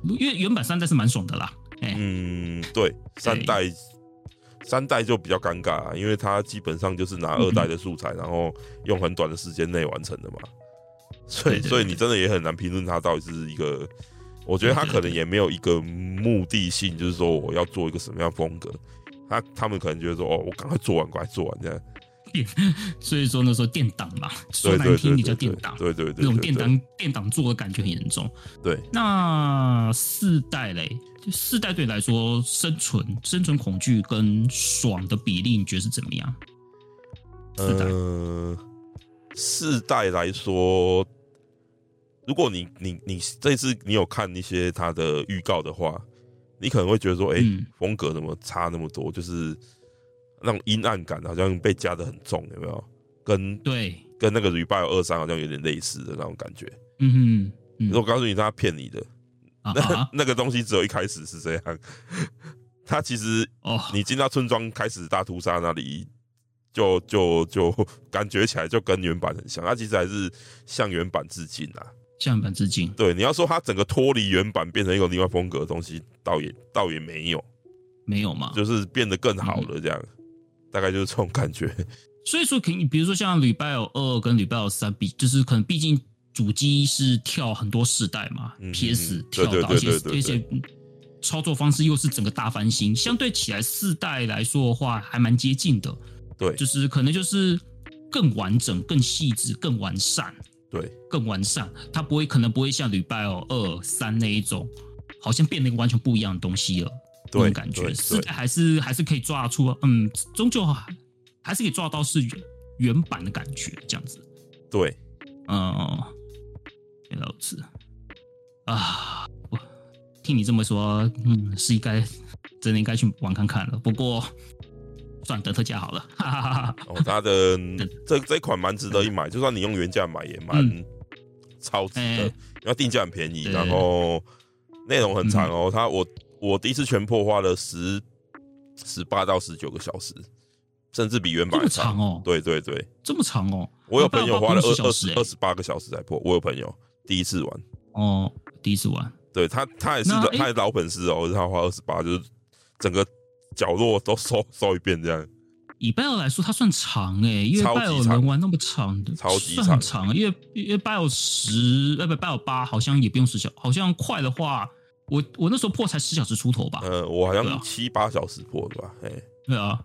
因为原版三代是蛮爽的啦。嗯，对，三代三代就比较尴尬，因为它基本上就是拿二代的素材，然后用很短的时间内完成的嘛。所以，所以你真的也很难评论它到底是一个。我觉得他可能也没有一个目的性，就是说我要做一个什么样风格。他他们可能觉得说，哦，我赶快做完，赶快做完这样。所以说那时候电档嘛，说难听你叫电档，对对对，那种电档电档做的感觉很严重。对，那四代嘞，就四代对你来说，生存生存恐惧跟爽的比例，你觉得是怎么样？四代，呃，四代来说，如果你你你这次你有看一些他的预告的话，你可能会觉得说，哎、欸，嗯、风格怎么差那么多？就是。那种阴暗感好像被加的很重，有没有？跟对，跟那个《Rebirth 二三》好像有点类似的那种感觉。嗯哼，嗯我告诉你，他骗你的，啊、那那个东西只有一开始是这样。他其实哦，你进到村庄开始大屠杀那里，就就就感觉起来就跟原版很像。他其实还是向原版致敬啊，向原版致敬。对，你要说他整个脱离原版变成一个另外风格的东西，倒也倒也没有，没有嘛？就是变得更好了这样。嗯大概就是这种感觉，所以说，可以比如说像《礼拜尔二》跟《礼拜尔三》比，就是可能毕竟主机是跳很多世代嘛，PS 跳到一些一些操作方式又是整个大翻新，相对起来四代来说的话，还蛮接近的。对，就是可能就是更完整、更细致、更完善。对，更完善，它不会可能不会像《礼拜尔二三》那一种，好像变了一个完全不一样的东西了。这种感觉，四代还是还是可以抓出，嗯，终究还还是可以抓到是原原版的感觉，这样子。对，嗯，原来如此啊！我听你这么说，嗯，是应该真的应该去玩看看了。不过，算等特价好了。哈哈哈哈哦，它 的这这款蛮值得一买，就算你用原价买也蛮超值的，因为定价很便宜，然后内容很长哦。它我。我第一次全破花了十十八到十九个小时，甚至比原版长哦。对对对，这么长哦。我有朋友花了二二十二十八个小时才破。我有朋友第一次玩哦，第一次玩。对他，他也是他也老粉丝哦，他花二十八，就是整个角落都搜搜一遍这样。以拜尔来说，它算长哎，因为拜尔能玩那么长的，超级长，长。因为因为拜尔十呃不拜尔八好像也不用十小，好像快的话。我我那时候破才十小时出头吧，呃，我好像七八小时破的吧，哎，对啊，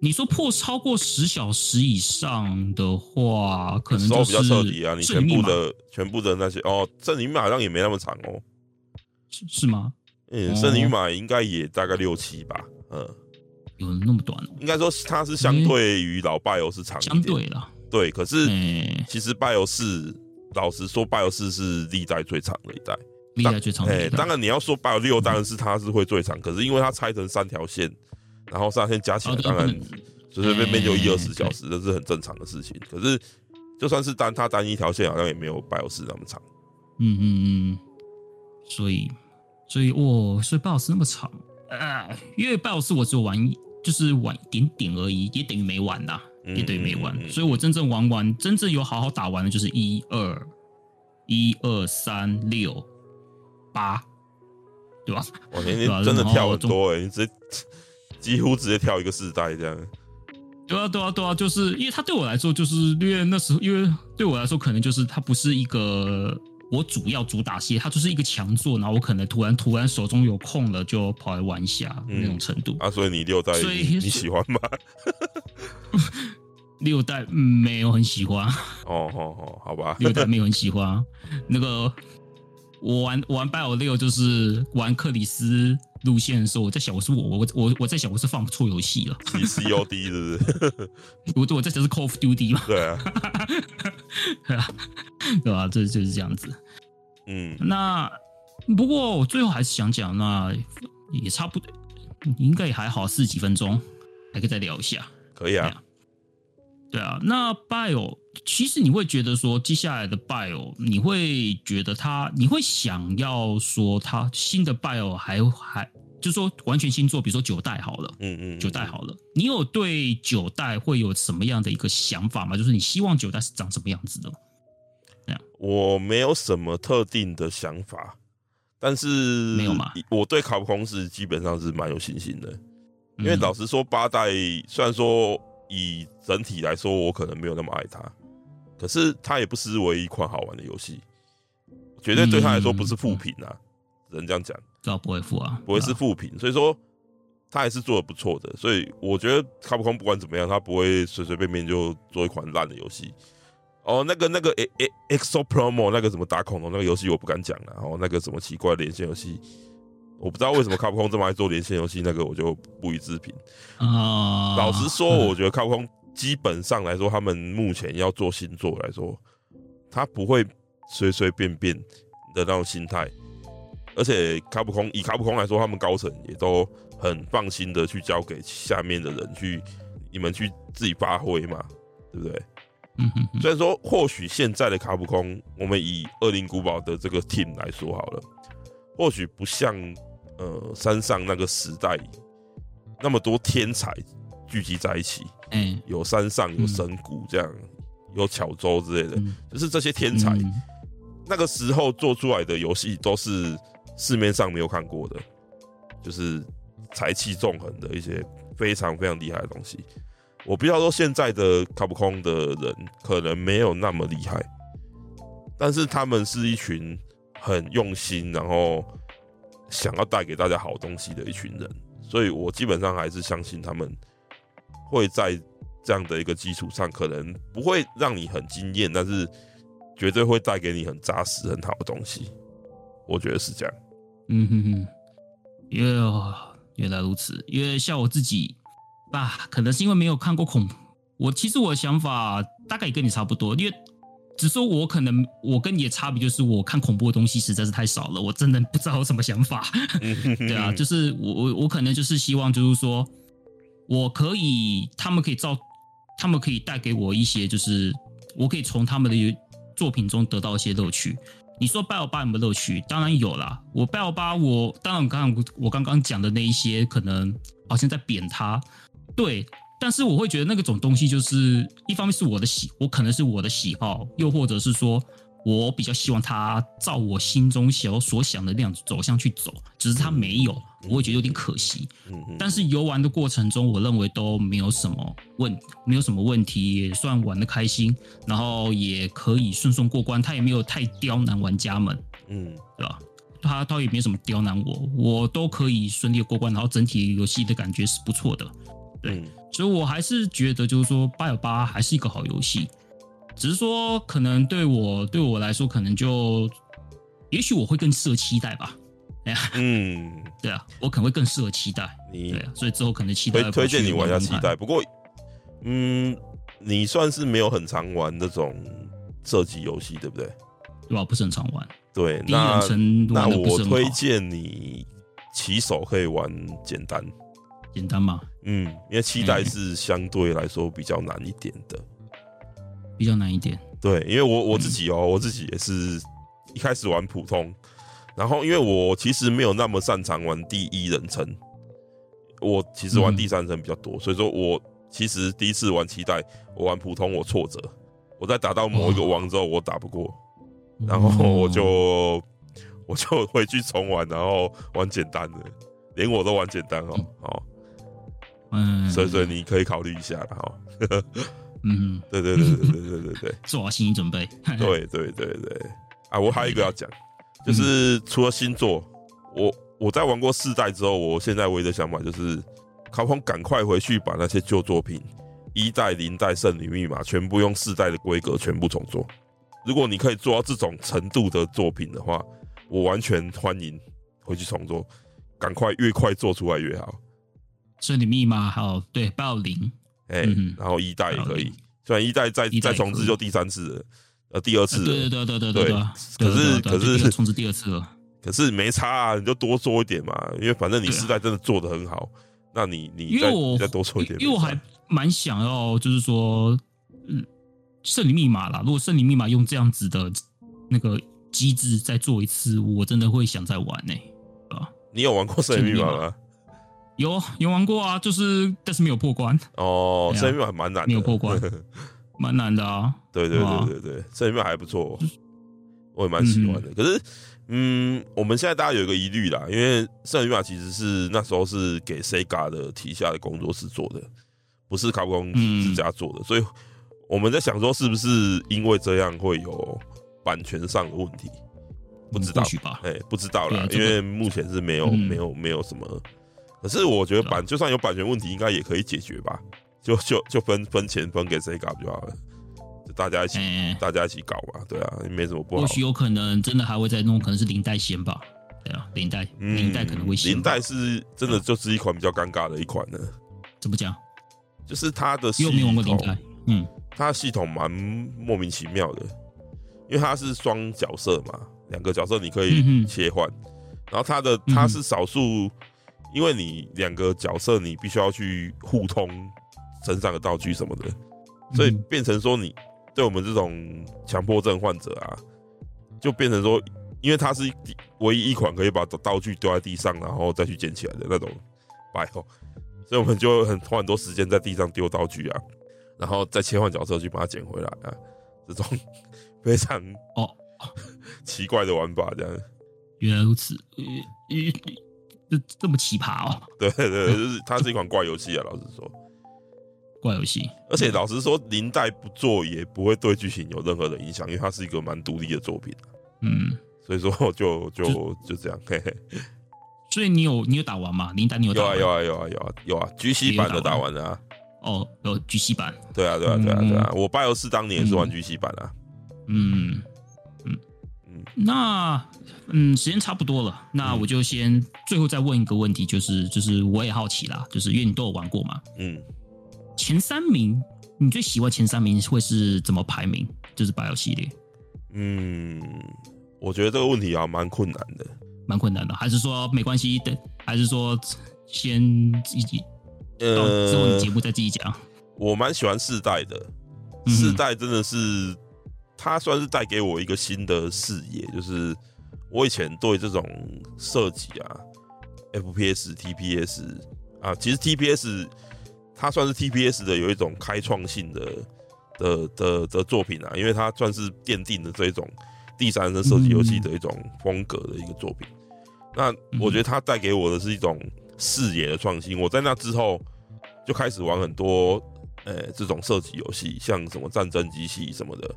你说破超过十小时以上的话，可能就是比较彻底啊，你全部的全部的那些哦，圣女密码好像也没那么长哦，是是吗？嗯，圣女密码应该也大概六七吧，嗯，有那么短哦？应该说它是相对于老拜欧是长一点，相对啦，对，可是其实拜欧四，老实说，拜欧四是历代最长的一代。历代最长的，哎，当然你要说八有六，当然是它是会最长。可是因为它拆成三条线，然后三条线加起来，当然随随便便就一二十小时，这是很正常的事情。可是就算是单它单一条线，好像也没有拜尔斯那么长。嗯嗯嗯，所以所以我，所以拜尔斯那么长，呃，因为拜尔斯我只有玩就是玩一点点而已，也等于没玩呐，也等于没玩。所以我真正玩完，真正有好好打完的，就是一二一二三六。八，对吧？我那天真的跳很多哎、欸，你直接几乎直接跳一个世代这样。对啊，对啊，对啊，就是因为他对我来说，就是因为那时候，因为对我来说，可能就是他不是一个我主要主打系，他就是一个强作，然后我可能突然突然手中有空了，就跑来玩一下、嗯、那种程度。啊，所以你六代，所以你，你喜欢吗？六代、嗯、没有很喜欢。哦哦哦，好吧，六代没有很喜欢那个。我玩我玩拜尔六就是玩克里斯路线的时候，我在想我是我我我我在想我是放错游戏了。你 COD 是不是？我我在想是 Call of Duty 嘛？对啊，对啊？这就是这样子。嗯，那不过我最后还是想讲，那也差不多，应该也还好，四十几分钟还可以再聊一下。可以啊。对啊，那拜尔其实你会觉得说，接下来的 Bio，你会觉得他，你会想要说他新的 Bio 还还，就是说完全新作，比如说九代好了，嗯，嗯嗯，九代好了，你有对九代会有什么样的一个想法吗？就是你希望九代是长什么样子的？我没有什么特定的想法，但是没有嘛？我对卡普空是基本上是蛮有信心的，因为老实说，八代虽然说以整体来说，我可能没有那么爱他。可是它也不失为一款好玩的游戏，绝对对他来说不是负评啊，只能这样讲。这、嗯、不会负啊，不会是负评，所以说他还是做的不错的。所以我觉得卡普空不管怎么样，他不会随随便便就做一款烂的游戏。哦，那个那个诶诶 Exopromo 那个什么打恐龙那个游戏我不敢讲了。然后那个什么奇怪的连线游戏，我不知道为什么卡普空这么爱做连线游戏，那个我就不予置评。啊，老实说，我觉得卡普空。基本上来说，他们目前要做新作来说，他不会随随便便的那种心态，而且卡普空以卡普空来说，他们高层也都很放心的去交给下面的人去，你们去自己发挥嘛，对不对？嗯哼。虽然说，或许现在的卡普空，我们以恶灵古堡的这个 team 来说好了，或许不像呃山上那个时代那么多天才。聚集在一起，嗯，有山上有神谷这样，有巧舟之类的，就是这些天才，那个时候做出来的游戏都是市面上没有看过的，就是才气纵横的一些非常非常厉害的东西。我不要说现在的卡普空的人可能没有那么厉害，但是他们是一群很用心，然后想要带给大家好东西的一群人，所以我基本上还是相信他们。会在这样的一个基础上，可能不会让你很惊艳，但是绝对会带给你很扎实、很好的东西。我觉得是这样。嗯哼哼，因为原来如此。因为像我自己吧，可能是因为没有看过恐，我其实我的想法大概也跟你差不多。因为只说我可能我跟你的差别就是，我看恐怖的东西实在是太少了，我真的不知道有什么想法。对啊，就是我我我可能就是希望就是说。我可以，他们可以造，他们可以带给我一些，就是我可以从他们的作品中得到一些乐趣。你说《BIOS 8》有没有乐趣？当然有啦。我《BIOS 8》，我当然刚刚我刚刚讲的那一些，可能好像在贬他，对。但是我会觉得那个种东西，就是一方面是我的喜，我可能是我的喜好，又或者是说。我比较希望他照我心中想所想的那样走向去走，只是他没有，我会觉得有点可惜。但是游玩的过程中，我认为都没有什么问，没有什么问题，也算玩的开心，然后也可以顺顺过关。他也没有太刁难玩家们，嗯，对吧？他倒也没什么刁难我，我都可以顺利过关，然后整体游戏的感觉是不错的，对，所以我还是觉得就是说《BIOS 8》还是一个好游戏。只是说，可能对我对我来说，可能就，也许我会更适合期待吧。哎呀，嗯，对啊，我可能会更适合期待。你对啊，所以之后可能期待推荐你玩一下期待。不过，嗯，你算是没有很常玩那种射击游戏，对不对？对吧？不是很常玩。对，那那我推荐你起手可以玩简单，简单吗？嗯，因为期待是相对来说比较难一点的。比较难一点，对，因为我我自己哦、我自己也是一开始玩普通，然后因为我其实没有那么擅长玩第一人称，我其实玩第三人称比较多，嗯、所以说我其实第一次玩期待，我玩普通我挫折，我在打到某一个王之后我打不过，哦、然后我就我就回去重玩，然后玩简单的，连我都玩简单哦，好，嗯，所以所以你可以考虑一下了哈。嗯，对对对对对对对对，做好心理准备。对对对对，啊，我还有一个要讲，就是除了新作，我我在玩过四代之后，我现在唯一的想法就是，卡普空赶快回去把那些旧作品一代、零代、圣女密码全部用四代的规格全部重做。如果你可以做到这种程度的作品的话，我完全欢迎回去重做，赶快越快做出来越好。圣女密码好，对，暴零。哎，然后一代也可以，虽然一代再再重置就第三次了，呃，第二次了，对对对对对对。可是可是重置第二次了，可是没差啊，你就多做一点嘛，因为反正你四代真的做的很好，那你你再再多做一点。因为我还蛮想要，就是说，嗯，圣女密码啦，如果圣女密码用这样子的那个机制再做一次，我真的会想再玩呢、欸，啊，你有玩过圣女密码吗？有有玩过啊，就是但是没有破关哦。圣女密码蛮难的，没有破关，蛮难的啊。对对对对对，圣女密码还不错，我也蛮喜欢的。嗯、可是，嗯，我们现在大家有一个疑虑啦，因为圣女密码其实是那时候是给 Sega 的旗下的工作室做的，不是卡普空自家做的，嗯、所以我们在想说，是不是因为这样会有版权上的问题？不知道吧？哎，不知道啦，因为目前是没有没有没有什么。可是我觉得版就算有版权问题，应该也可以解决吧？就就就分分钱分给谁搞就好了，就大家一起、欸、大家一起搞吧，对啊，没什么不好。或许有可能真的还会再弄，可能是零代先吧？对啊，零代零代可能会先。零代是真的就是一款比较尴尬的一款呢。怎么讲？就是它的系统，没玩过嗯，它的系统蛮莫名其妙的，因为它是双角色嘛，两个角色你可以切换，嗯、然后它的它是少数。因为你两个角色，你必须要去互通身上的道具什么的，所以变成说你对我们这种强迫症患者啊，就变成说，因为它是唯一一款可以把道具丢在地上，然后再去捡起来的那种白后，所以我们就很花很多时间在地上丢道具啊，然后再切换角色去把它捡回来啊，这种非常哦 奇怪的玩法，这样。原来如此，呃呃。就这么奇葩哦！对对对，就是它是一款怪游戏啊。老实说，怪游戏。而且老实说，林黛不做也不会对剧情有任何的影响，因为它是一个蛮独立的作品。嗯，所以说就就就，就这样。嘿嘿。所以你有你有打完吗？林黛你有打完？有啊有啊有啊有啊有啊！GC 版的打完了啊。哦，有 GC 版。对啊对啊对啊对啊！我拜尔斯当年也是玩 GC 版啊。嗯嗯嗯，那。嗯，时间差不多了，那我就先最后再问一个问题，就是就是我也好奇啦，就是因为你都有玩过嘛，嗯，前三名你最喜欢前三名会是怎么排名？就是 BIOS 系列，嗯，我觉得这个问题啊蛮困难的，蛮困难的，还是说没关系等，还是说先自己呃之后你节目再自己讲？我蛮喜欢四代的，四代真的是、嗯、它算是带给我一个新的视野，就是。我以前对这种设计啊，FPS、TPS 啊，其实 TPS 它算是 TPS 的有一种开创性的的的的作品啊，因为它算是奠定了这一种第三人称射击游戏的一种风格的一个作品。那我觉得它带给我的是一种视野的创新。我在那之后就开始玩很多呃、欸、这种射击游戏，像什么战争机器什么的，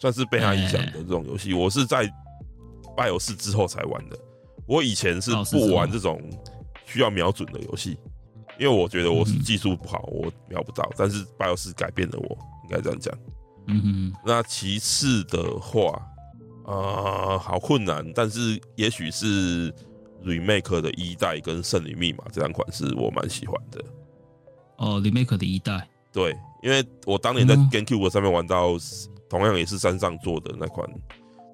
算是被他影响的这种游戏。我是在。BIOS 之后才玩的，我以前是不玩这种需要瞄准的游戏，因为我觉得我是技术不好，我瞄不到。但是 BIOS 改变了我，应该这样讲。嗯哼。那其次的话，啊、呃，好困难，但是也许是 Remake 的一代跟圣女密码这两款是我蛮喜欢的。哦，Remake 的一代。对，因为我当年在 GameCube 上面玩到，同样也是山上做的那款。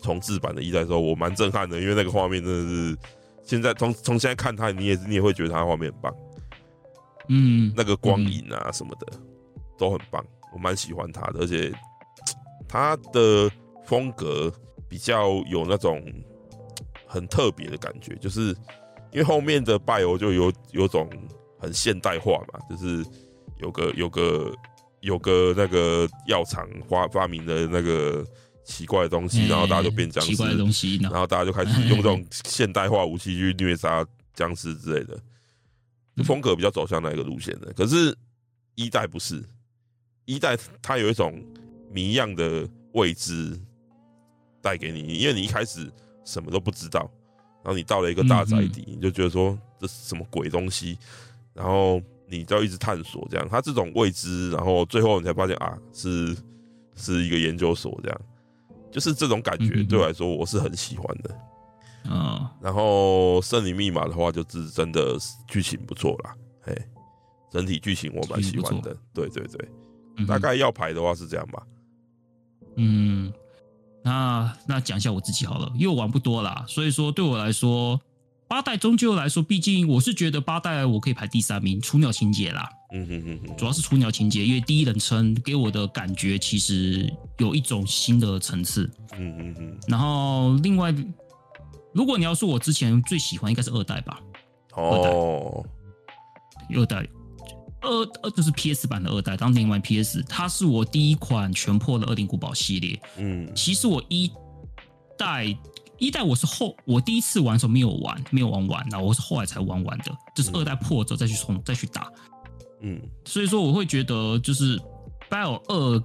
重制版的一代的时候，我蛮震撼的，因为那个画面真的是，现在从从现在看它，你也你也会觉得它画面很棒，嗯，那个光影啊什么的都很棒，我蛮喜欢它的，而且它的风格比较有那种很特别的感觉，就是因为后面的 BIO 就有有种很现代化嘛，就是有个有个有个那个药厂发发明的那个。奇怪的东西，然后大家就变僵尸。奇怪的东西，然后大家就开始用这种现代化武器去虐杀僵尸之类的，风格比较走向那个路线的。可是，一代不是，一代它有一种谜样的未知带给你，因为你一开始什么都不知道，然后你到了一个大宅邸，你就觉得说这是什么鬼东西，然后你就要一直探索这样。它这种未知，然后最后你才发现啊，是是一个研究所这样。就是这种感觉对我来说，我是很喜欢的。嗯，然后《圣女密码》的话，就是真的剧情不错啦。嘿，整体剧情我蛮喜欢的。对对对，大概要排的话是这样吧。嗯，那那讲一下我自己好了，因为我玩不多啦，所以说对我来说，八代终究来说，毕竟我是觉得八代我可以排第三名，雏鸟情节啦。嗯哼哼哼，主要是雏鸟情节，因为第一人称给我的感觉其实有一种新的层次。嗯嗯嗯。然后另外，如果你要说我之前最喜欢，应该是二代吧。哦。二代。二二就是 PS 版的二代，当年玩 PS，它是我第一款全破的《恶灵古堡》系列。嗯，其实我一代一代我是后，我第一次玩的时候没有玩，没有玩完，然后我是后来才玩完的，就是二代破之后再去重再去打。嗯，所以说我会觉得就是《BIOS 二》，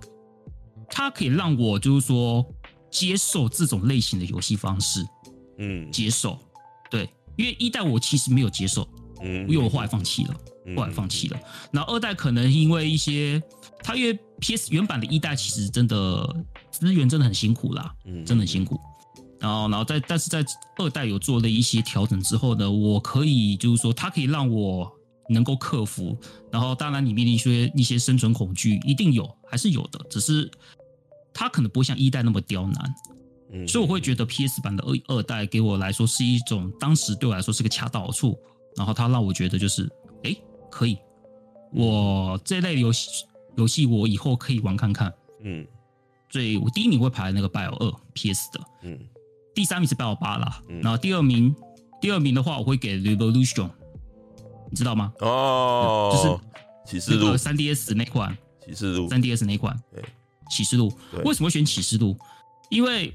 它可以让我就是说接受这种类型的游戏方式。嗯，接受，对，因为一代我其实没有接受，嗯，因为我后来放弃了。后来放弃了，然后二代可能因为一些，它因为 PS 原版的一代其实真的资源真的很辛苦啦，嗯，真的很辛苦。然后，然后在但是在二代有做了一些调整之后呢，我可以就是说，它可以让我能够克服。然后，当然里面的一些一些生存恐惧一定有，还是有的，只是它可能不会像一代那么刁难。嗯，所以我会觉得 PS 版的二二代给我来说是一种当时对我来说是个恰到好处。然后它让我觉得就是，哎。可以，我这类游戏游戏我以后可以玩看看。嗯，所以我第一名会排那个 BIOS 二 PS 的，嗯，第三名是 BIOS 八啦，然后第二名，第二名的话我会给 Revolution，你知道吗？哦，就是启示录。三 DS 那款。启示录。三 DS 那款，对，启示录。为什么选启示录？因为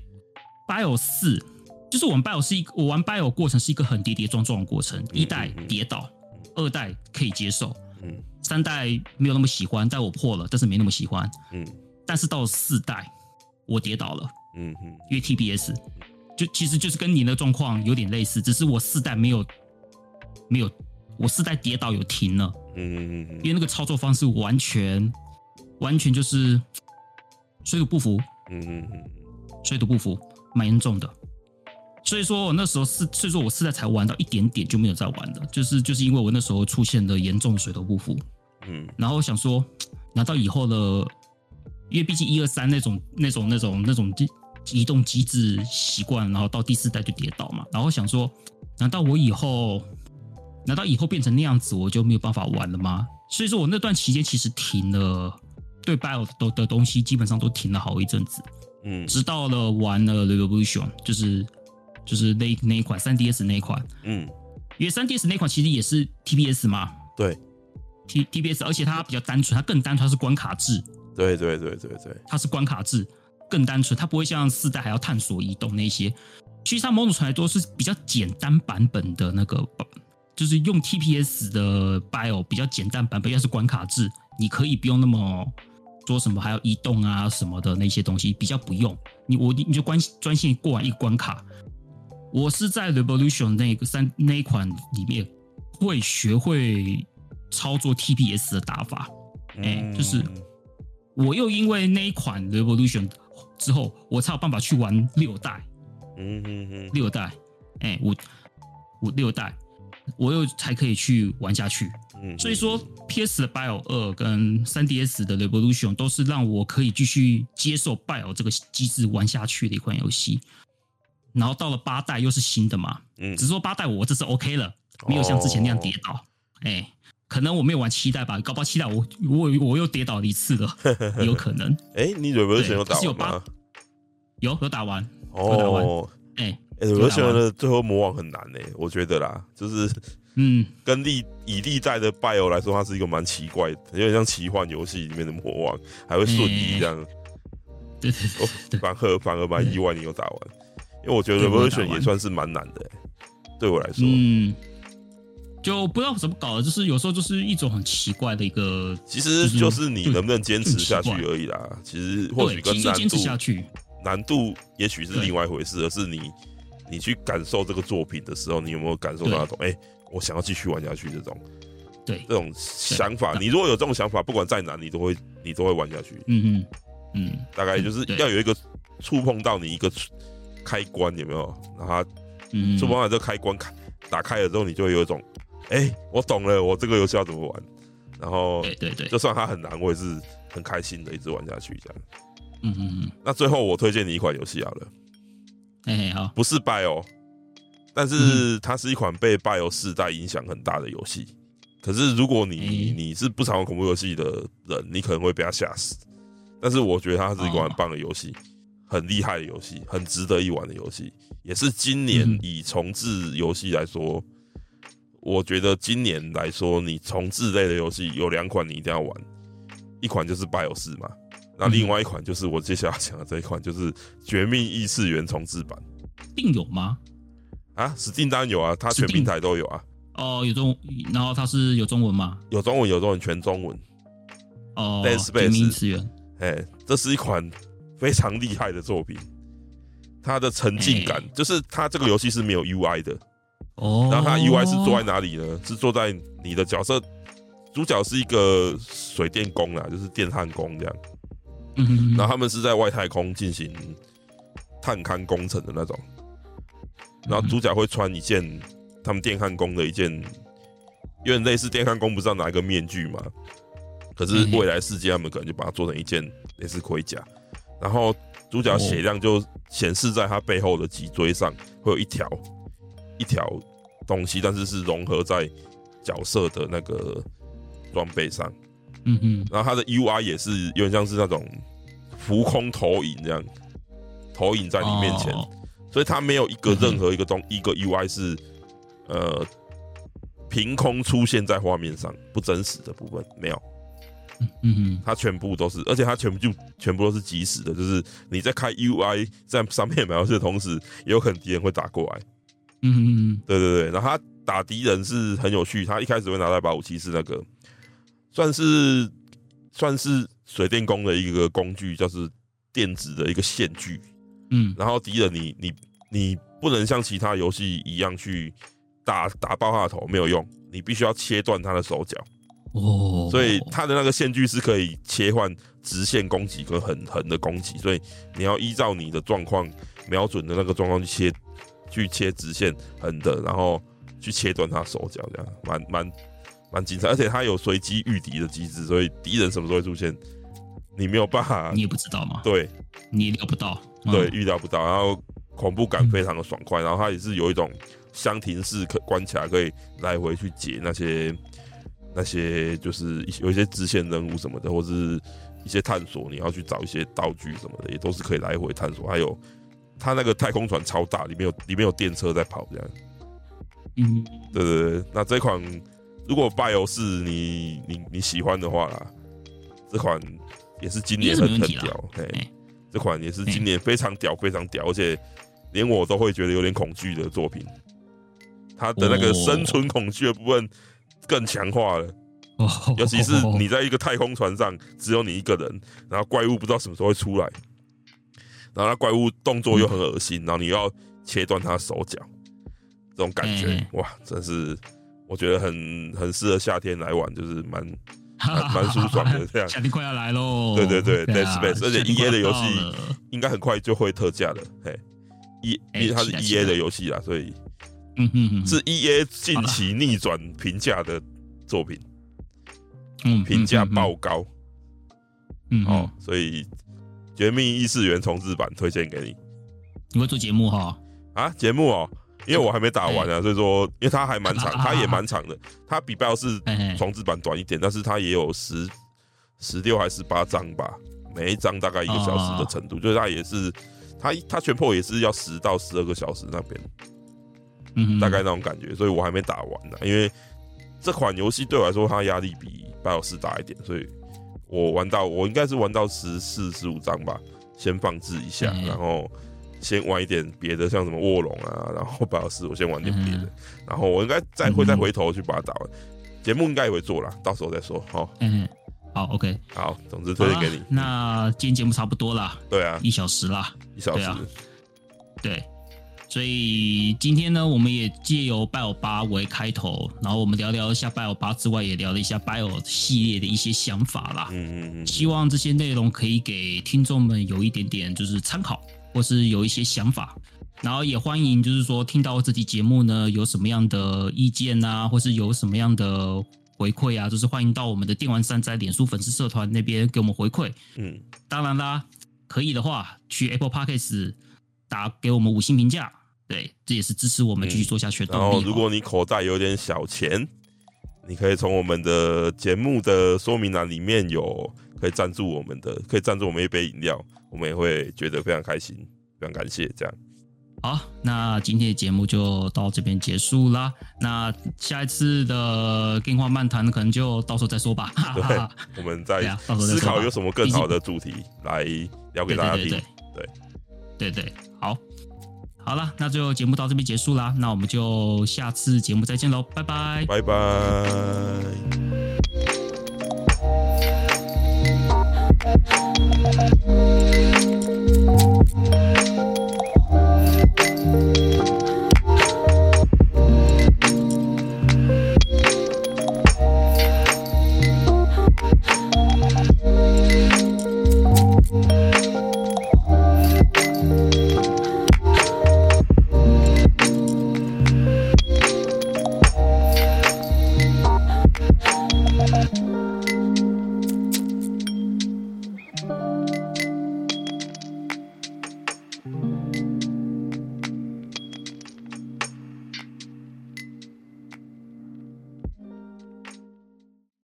BIOS 四就是我们 BIOS 是一个我玩 BIOS 过程是一个很跌跌撞撞的过程，一代跌倒。二代可以接受，嗯，三代没有那么喜欢，但我破了，但是没那么喜欢，嗯，但是到了四代，我跌倒了，嗯哼，因为 TPS 就其实就是跟你的状况有点类似，只是我四代没有没有，我四代跌倒有停了，嗯嗯嗯，因为那个操作方式完全完全就是水土不服，嗯嗯嗯，水土不服，蛮严重的。所以说，我那时候是，所以说我四代才玩到一点点就没有再玩了，就是就是因为我那时候出现了严重的水土不服，嗯，然后我想说，拿到以后的，因为毕竟一二三那种那种那种那种移动机制习惯，然后到第四代就跌倒嘛，然后想说，难道我以后，难道以后变成那样子我就没有办法玩了吗？所以说我那段期间其实停了，对 BIOS 的的东西基本上都停了好一阵子，嗯，直到了玩了 Revolution，就是。就是那那一款三 DS 那一款，嗯，因为三 DS 那款其实也是 TPS 嘛，对，T TPS，而且它比较单纯，它更单纯，它是关卡制，对对对对对，它是关卡制，更单纯，它不会像四代还要探索移动那些，其实它某种程度都是比较简单版本的那个，就是用 TPS 的 BIOS 比较简单版本，要是关卡制，你可以不用那么说什么还要移动啊什么的那些东西，比较不用，你我你就关专心过完一个关卡。我是在 Revolution 那个三那一款里面会学会操作 TPS 的打法，哎、欸，就是我又因为那一款 Revolution 之后，我才有办法去玩六代，嗯嗯嗯，六代，哎、欸，我我六代，我又才可以去玩下去。嗯，所以说 PS 的 BIOS 二跟 3DS 的 Revolution 都是让我可以继续接受 BIOS 这个机制玩下去的一款游戏。然后到了八代又是新的嘛，嗯，只是说八代我这次 OK 了，没有像之前那样跌倒，哎、哦，可能我没有玩七代吧，搞不好七代我我我又跌倒了一次了，有可能。哎，你 Revolution 有打完吗？有八，有有打完，哦，有打完，哎，Revolution 的最后魔王很难呢，我觉得啦，就是嗯，跟历以历代的 BIOS 来说，它是一个蛮奇怪的，有点像奇幻游戏里面的魔王，还会瞬移这样，对对对，反而反而蛮意外你有打完。因为我觉得 Revolution 也算是蛮难的，对我来说，嗯，就不知道怎么搞的，就是有时候就是一种很奇怪的一个，其实就是你能不能坚持下去而已啦。其实或许跟难度，下去，难度也许是另外一回事，而是你你去感受这个作品的时候，你有没有感受到那种，哎，我想要继续玩下去这种，对，这种想法。你如果有这种想法，不管再难，你都会你都会玩下去。嗯嗯嗯，大概就是要有一个触碰到你一个。开关有没有？然后触碰到这个开关开打开了之后，你就会有一种，哎、欸，我懂了，我这个游戏要怎么玩。然后，对对对，就算它很难，我也是很开心的一直玩下去这样。嗯嗯嗯。那最后我推荐你一款游戏好了。哎好，不是 BIOS，但是它是一款被 BIOS 世代影响很大的游戏。可是如果你你是不常玩恐怖游戏的人，你可能会被它吓死。但是我觉得它是一款很棒的游戏，很厉害的游戏，很值得一玩的游戏，也是今年以重置游戏来说，我觉得今年来说，你重置类的游戏有两款你一定要玩，一款就是 BIOS 嘛。那另外一款就是我接下来讲的这一款，就是《绝命异次元》重置版，定有吗？啊，Steam 当然有啊，它全平台都有啊。哦，有中，然后它是有中文吗？有中文，有中文，全中文。哦，《绝命异次元》哎，这是一款非常厉害的作品，它的沉浸感，就是它这个游戏是没有 UI 的。哦，然后它 UI 是坐在哪里呢？是坐在你的角色，主角是一个水电工啦，就是电焊工这样。嗯，然后他们是在外太空进行探勘工程的那种，然后主角会穿一件他们电焊工的一件，有点类似电焊工不知道哪一个面具嘛，可是未来世界他们可能就把它做成一件类似盔甲，然后主角血量就显示在他背后的脊椎上，会有一条一条东西，但是是融合在角色的那个装备上。嗯嗯，然后它的 UI 也是有点像是那种浮空投影这样，投影在你面前，哦、所以它没有一个任何一个东、嗯、一个 UI 是呃凭空出现在画面上不真实的部分没有，嗯嗯，它全部都是，而且它全部就全部都是即时的，就是你在开 UI 在上面描述的同时，也有可能敌人会打过来，嗯嗯嗯，对对对，然后他打敌人是很有趣，他一开始会拿到一把武器是那个。算是算是水电工的一个工具，就是电子的一个线锯。嗯，然后敌人你你你不能像其他游戏一样去打打爆他的头，没有用，你必须要切断他的手脚。哦，所以他的那个线锯是可以切换直线攻击跟横横的攻击，所以你要依照你的状况瞄准的那个状况去切去切直线横的，然后去切断他手脚，这样蛮蛮。蛮精彩，而且他有随机御敌的机制，所以敌人什么时候会出现，你没有办法，你也不知道吗？对，你料不到，嗯、对，预料不到。然后恐怖感非常的爽快，嗯、然后它也是有一种箱庭式可关卡，可以来回去解那些那些就是有一些支线任务什么的，或是一些探索，你要去找一些道具什么的，也都是可以来回探索。还有它那个太空船超大，里面有里面有电车在跑，这样。嗯，对对对，那这款。如果 BIOS 你你你喜欢的话啦，这款也是今年很很屌，嘿，这款也是今年非常屌非常屌，而且连我都会觉得有点恐惧的作品。它的那个生存恐惧的部分更强化了，尤其是 你在一个太空船上，只有你一个人，然后怪物不知道什么时候会出来，然后那怪物动作又很恶心，然后你要切断它手脚，这种感觉哇，真是。我觉得很很适合夏天来玩，就是蛮蛮舒爽的 这样。夏天快要来喽！对对对，Dead Space，而且 E A 的游戏应该很快就会特价了。嘿，E 因为它是 E A 的游戏啦，所以嗯嗯是 E A 近期逆转评价的作品，嗯，评价爆高。嗯，哦，所以《绝命异次元》重置版推荐给你。你会做节目哈？啊，节目哦。因为我还没打完啊，所以说，因为它还蛮长，它也蛮长的。它比 BIOS 重置版短一点，但是它也有十十六还是八章吧，每一章大概一个小时的程度，就是它也是，它它全破也是要十到十二个小时那边，嗯，大概那种感觉。所以我还没打完呢，因为这款游戏对我来说，它压力比 BIOS 大一点，所以我玩到我应该是玩到十四十五章吧，先放置一下，然后。先玩一点别的，像什么卧龙啊，然后 BIOS 我先玩点别的，嗯、然后我应该再会再回头去把它打完。节、嗯、目应该也会做啦，到时候再说。好，嗯，好，OK，好，总之推荐给你。那今天节目差不多了，对啊，一小时啦，一小时，对，啊、对，所以今天呢，我们也借由 BIO 8为开头，然后我们聊聊一下 BIO 8之外，也聊了一下 BIO 系列的一些想法啦。嗯嗯嗯，希望这些内容可以给听众们有一点点就是参考。或是有一些想法，然后也欢迎，就是说听到这期节目呢，有什么样的意见啊，或是有什么样的回馈啊，就是欢迎到我们的电玩山寨脸书粉丝社团那边给我们回馈。嗯，当然啦，可以的话去 Apple Podcast 打给我们五星评价，对，这也是支持我们继续做下去的动力。然后，如果你口袋有点小钱，你可以从我们的节目的说明栏里面有可以赞助我们的，可以赞助我们一杯饮料，我们也会觉得非常开心，非常感谢。这样，好，那今天的节目就到这边结束啦。那下一次的电话漫谈可能就到时候再说吧。对，我们再思考有什么更好的主题来聊给大家听。对对对，好。好了，那最后节目到这边结束啦，那我们就下次节目再见喽，拜拜，拜拜。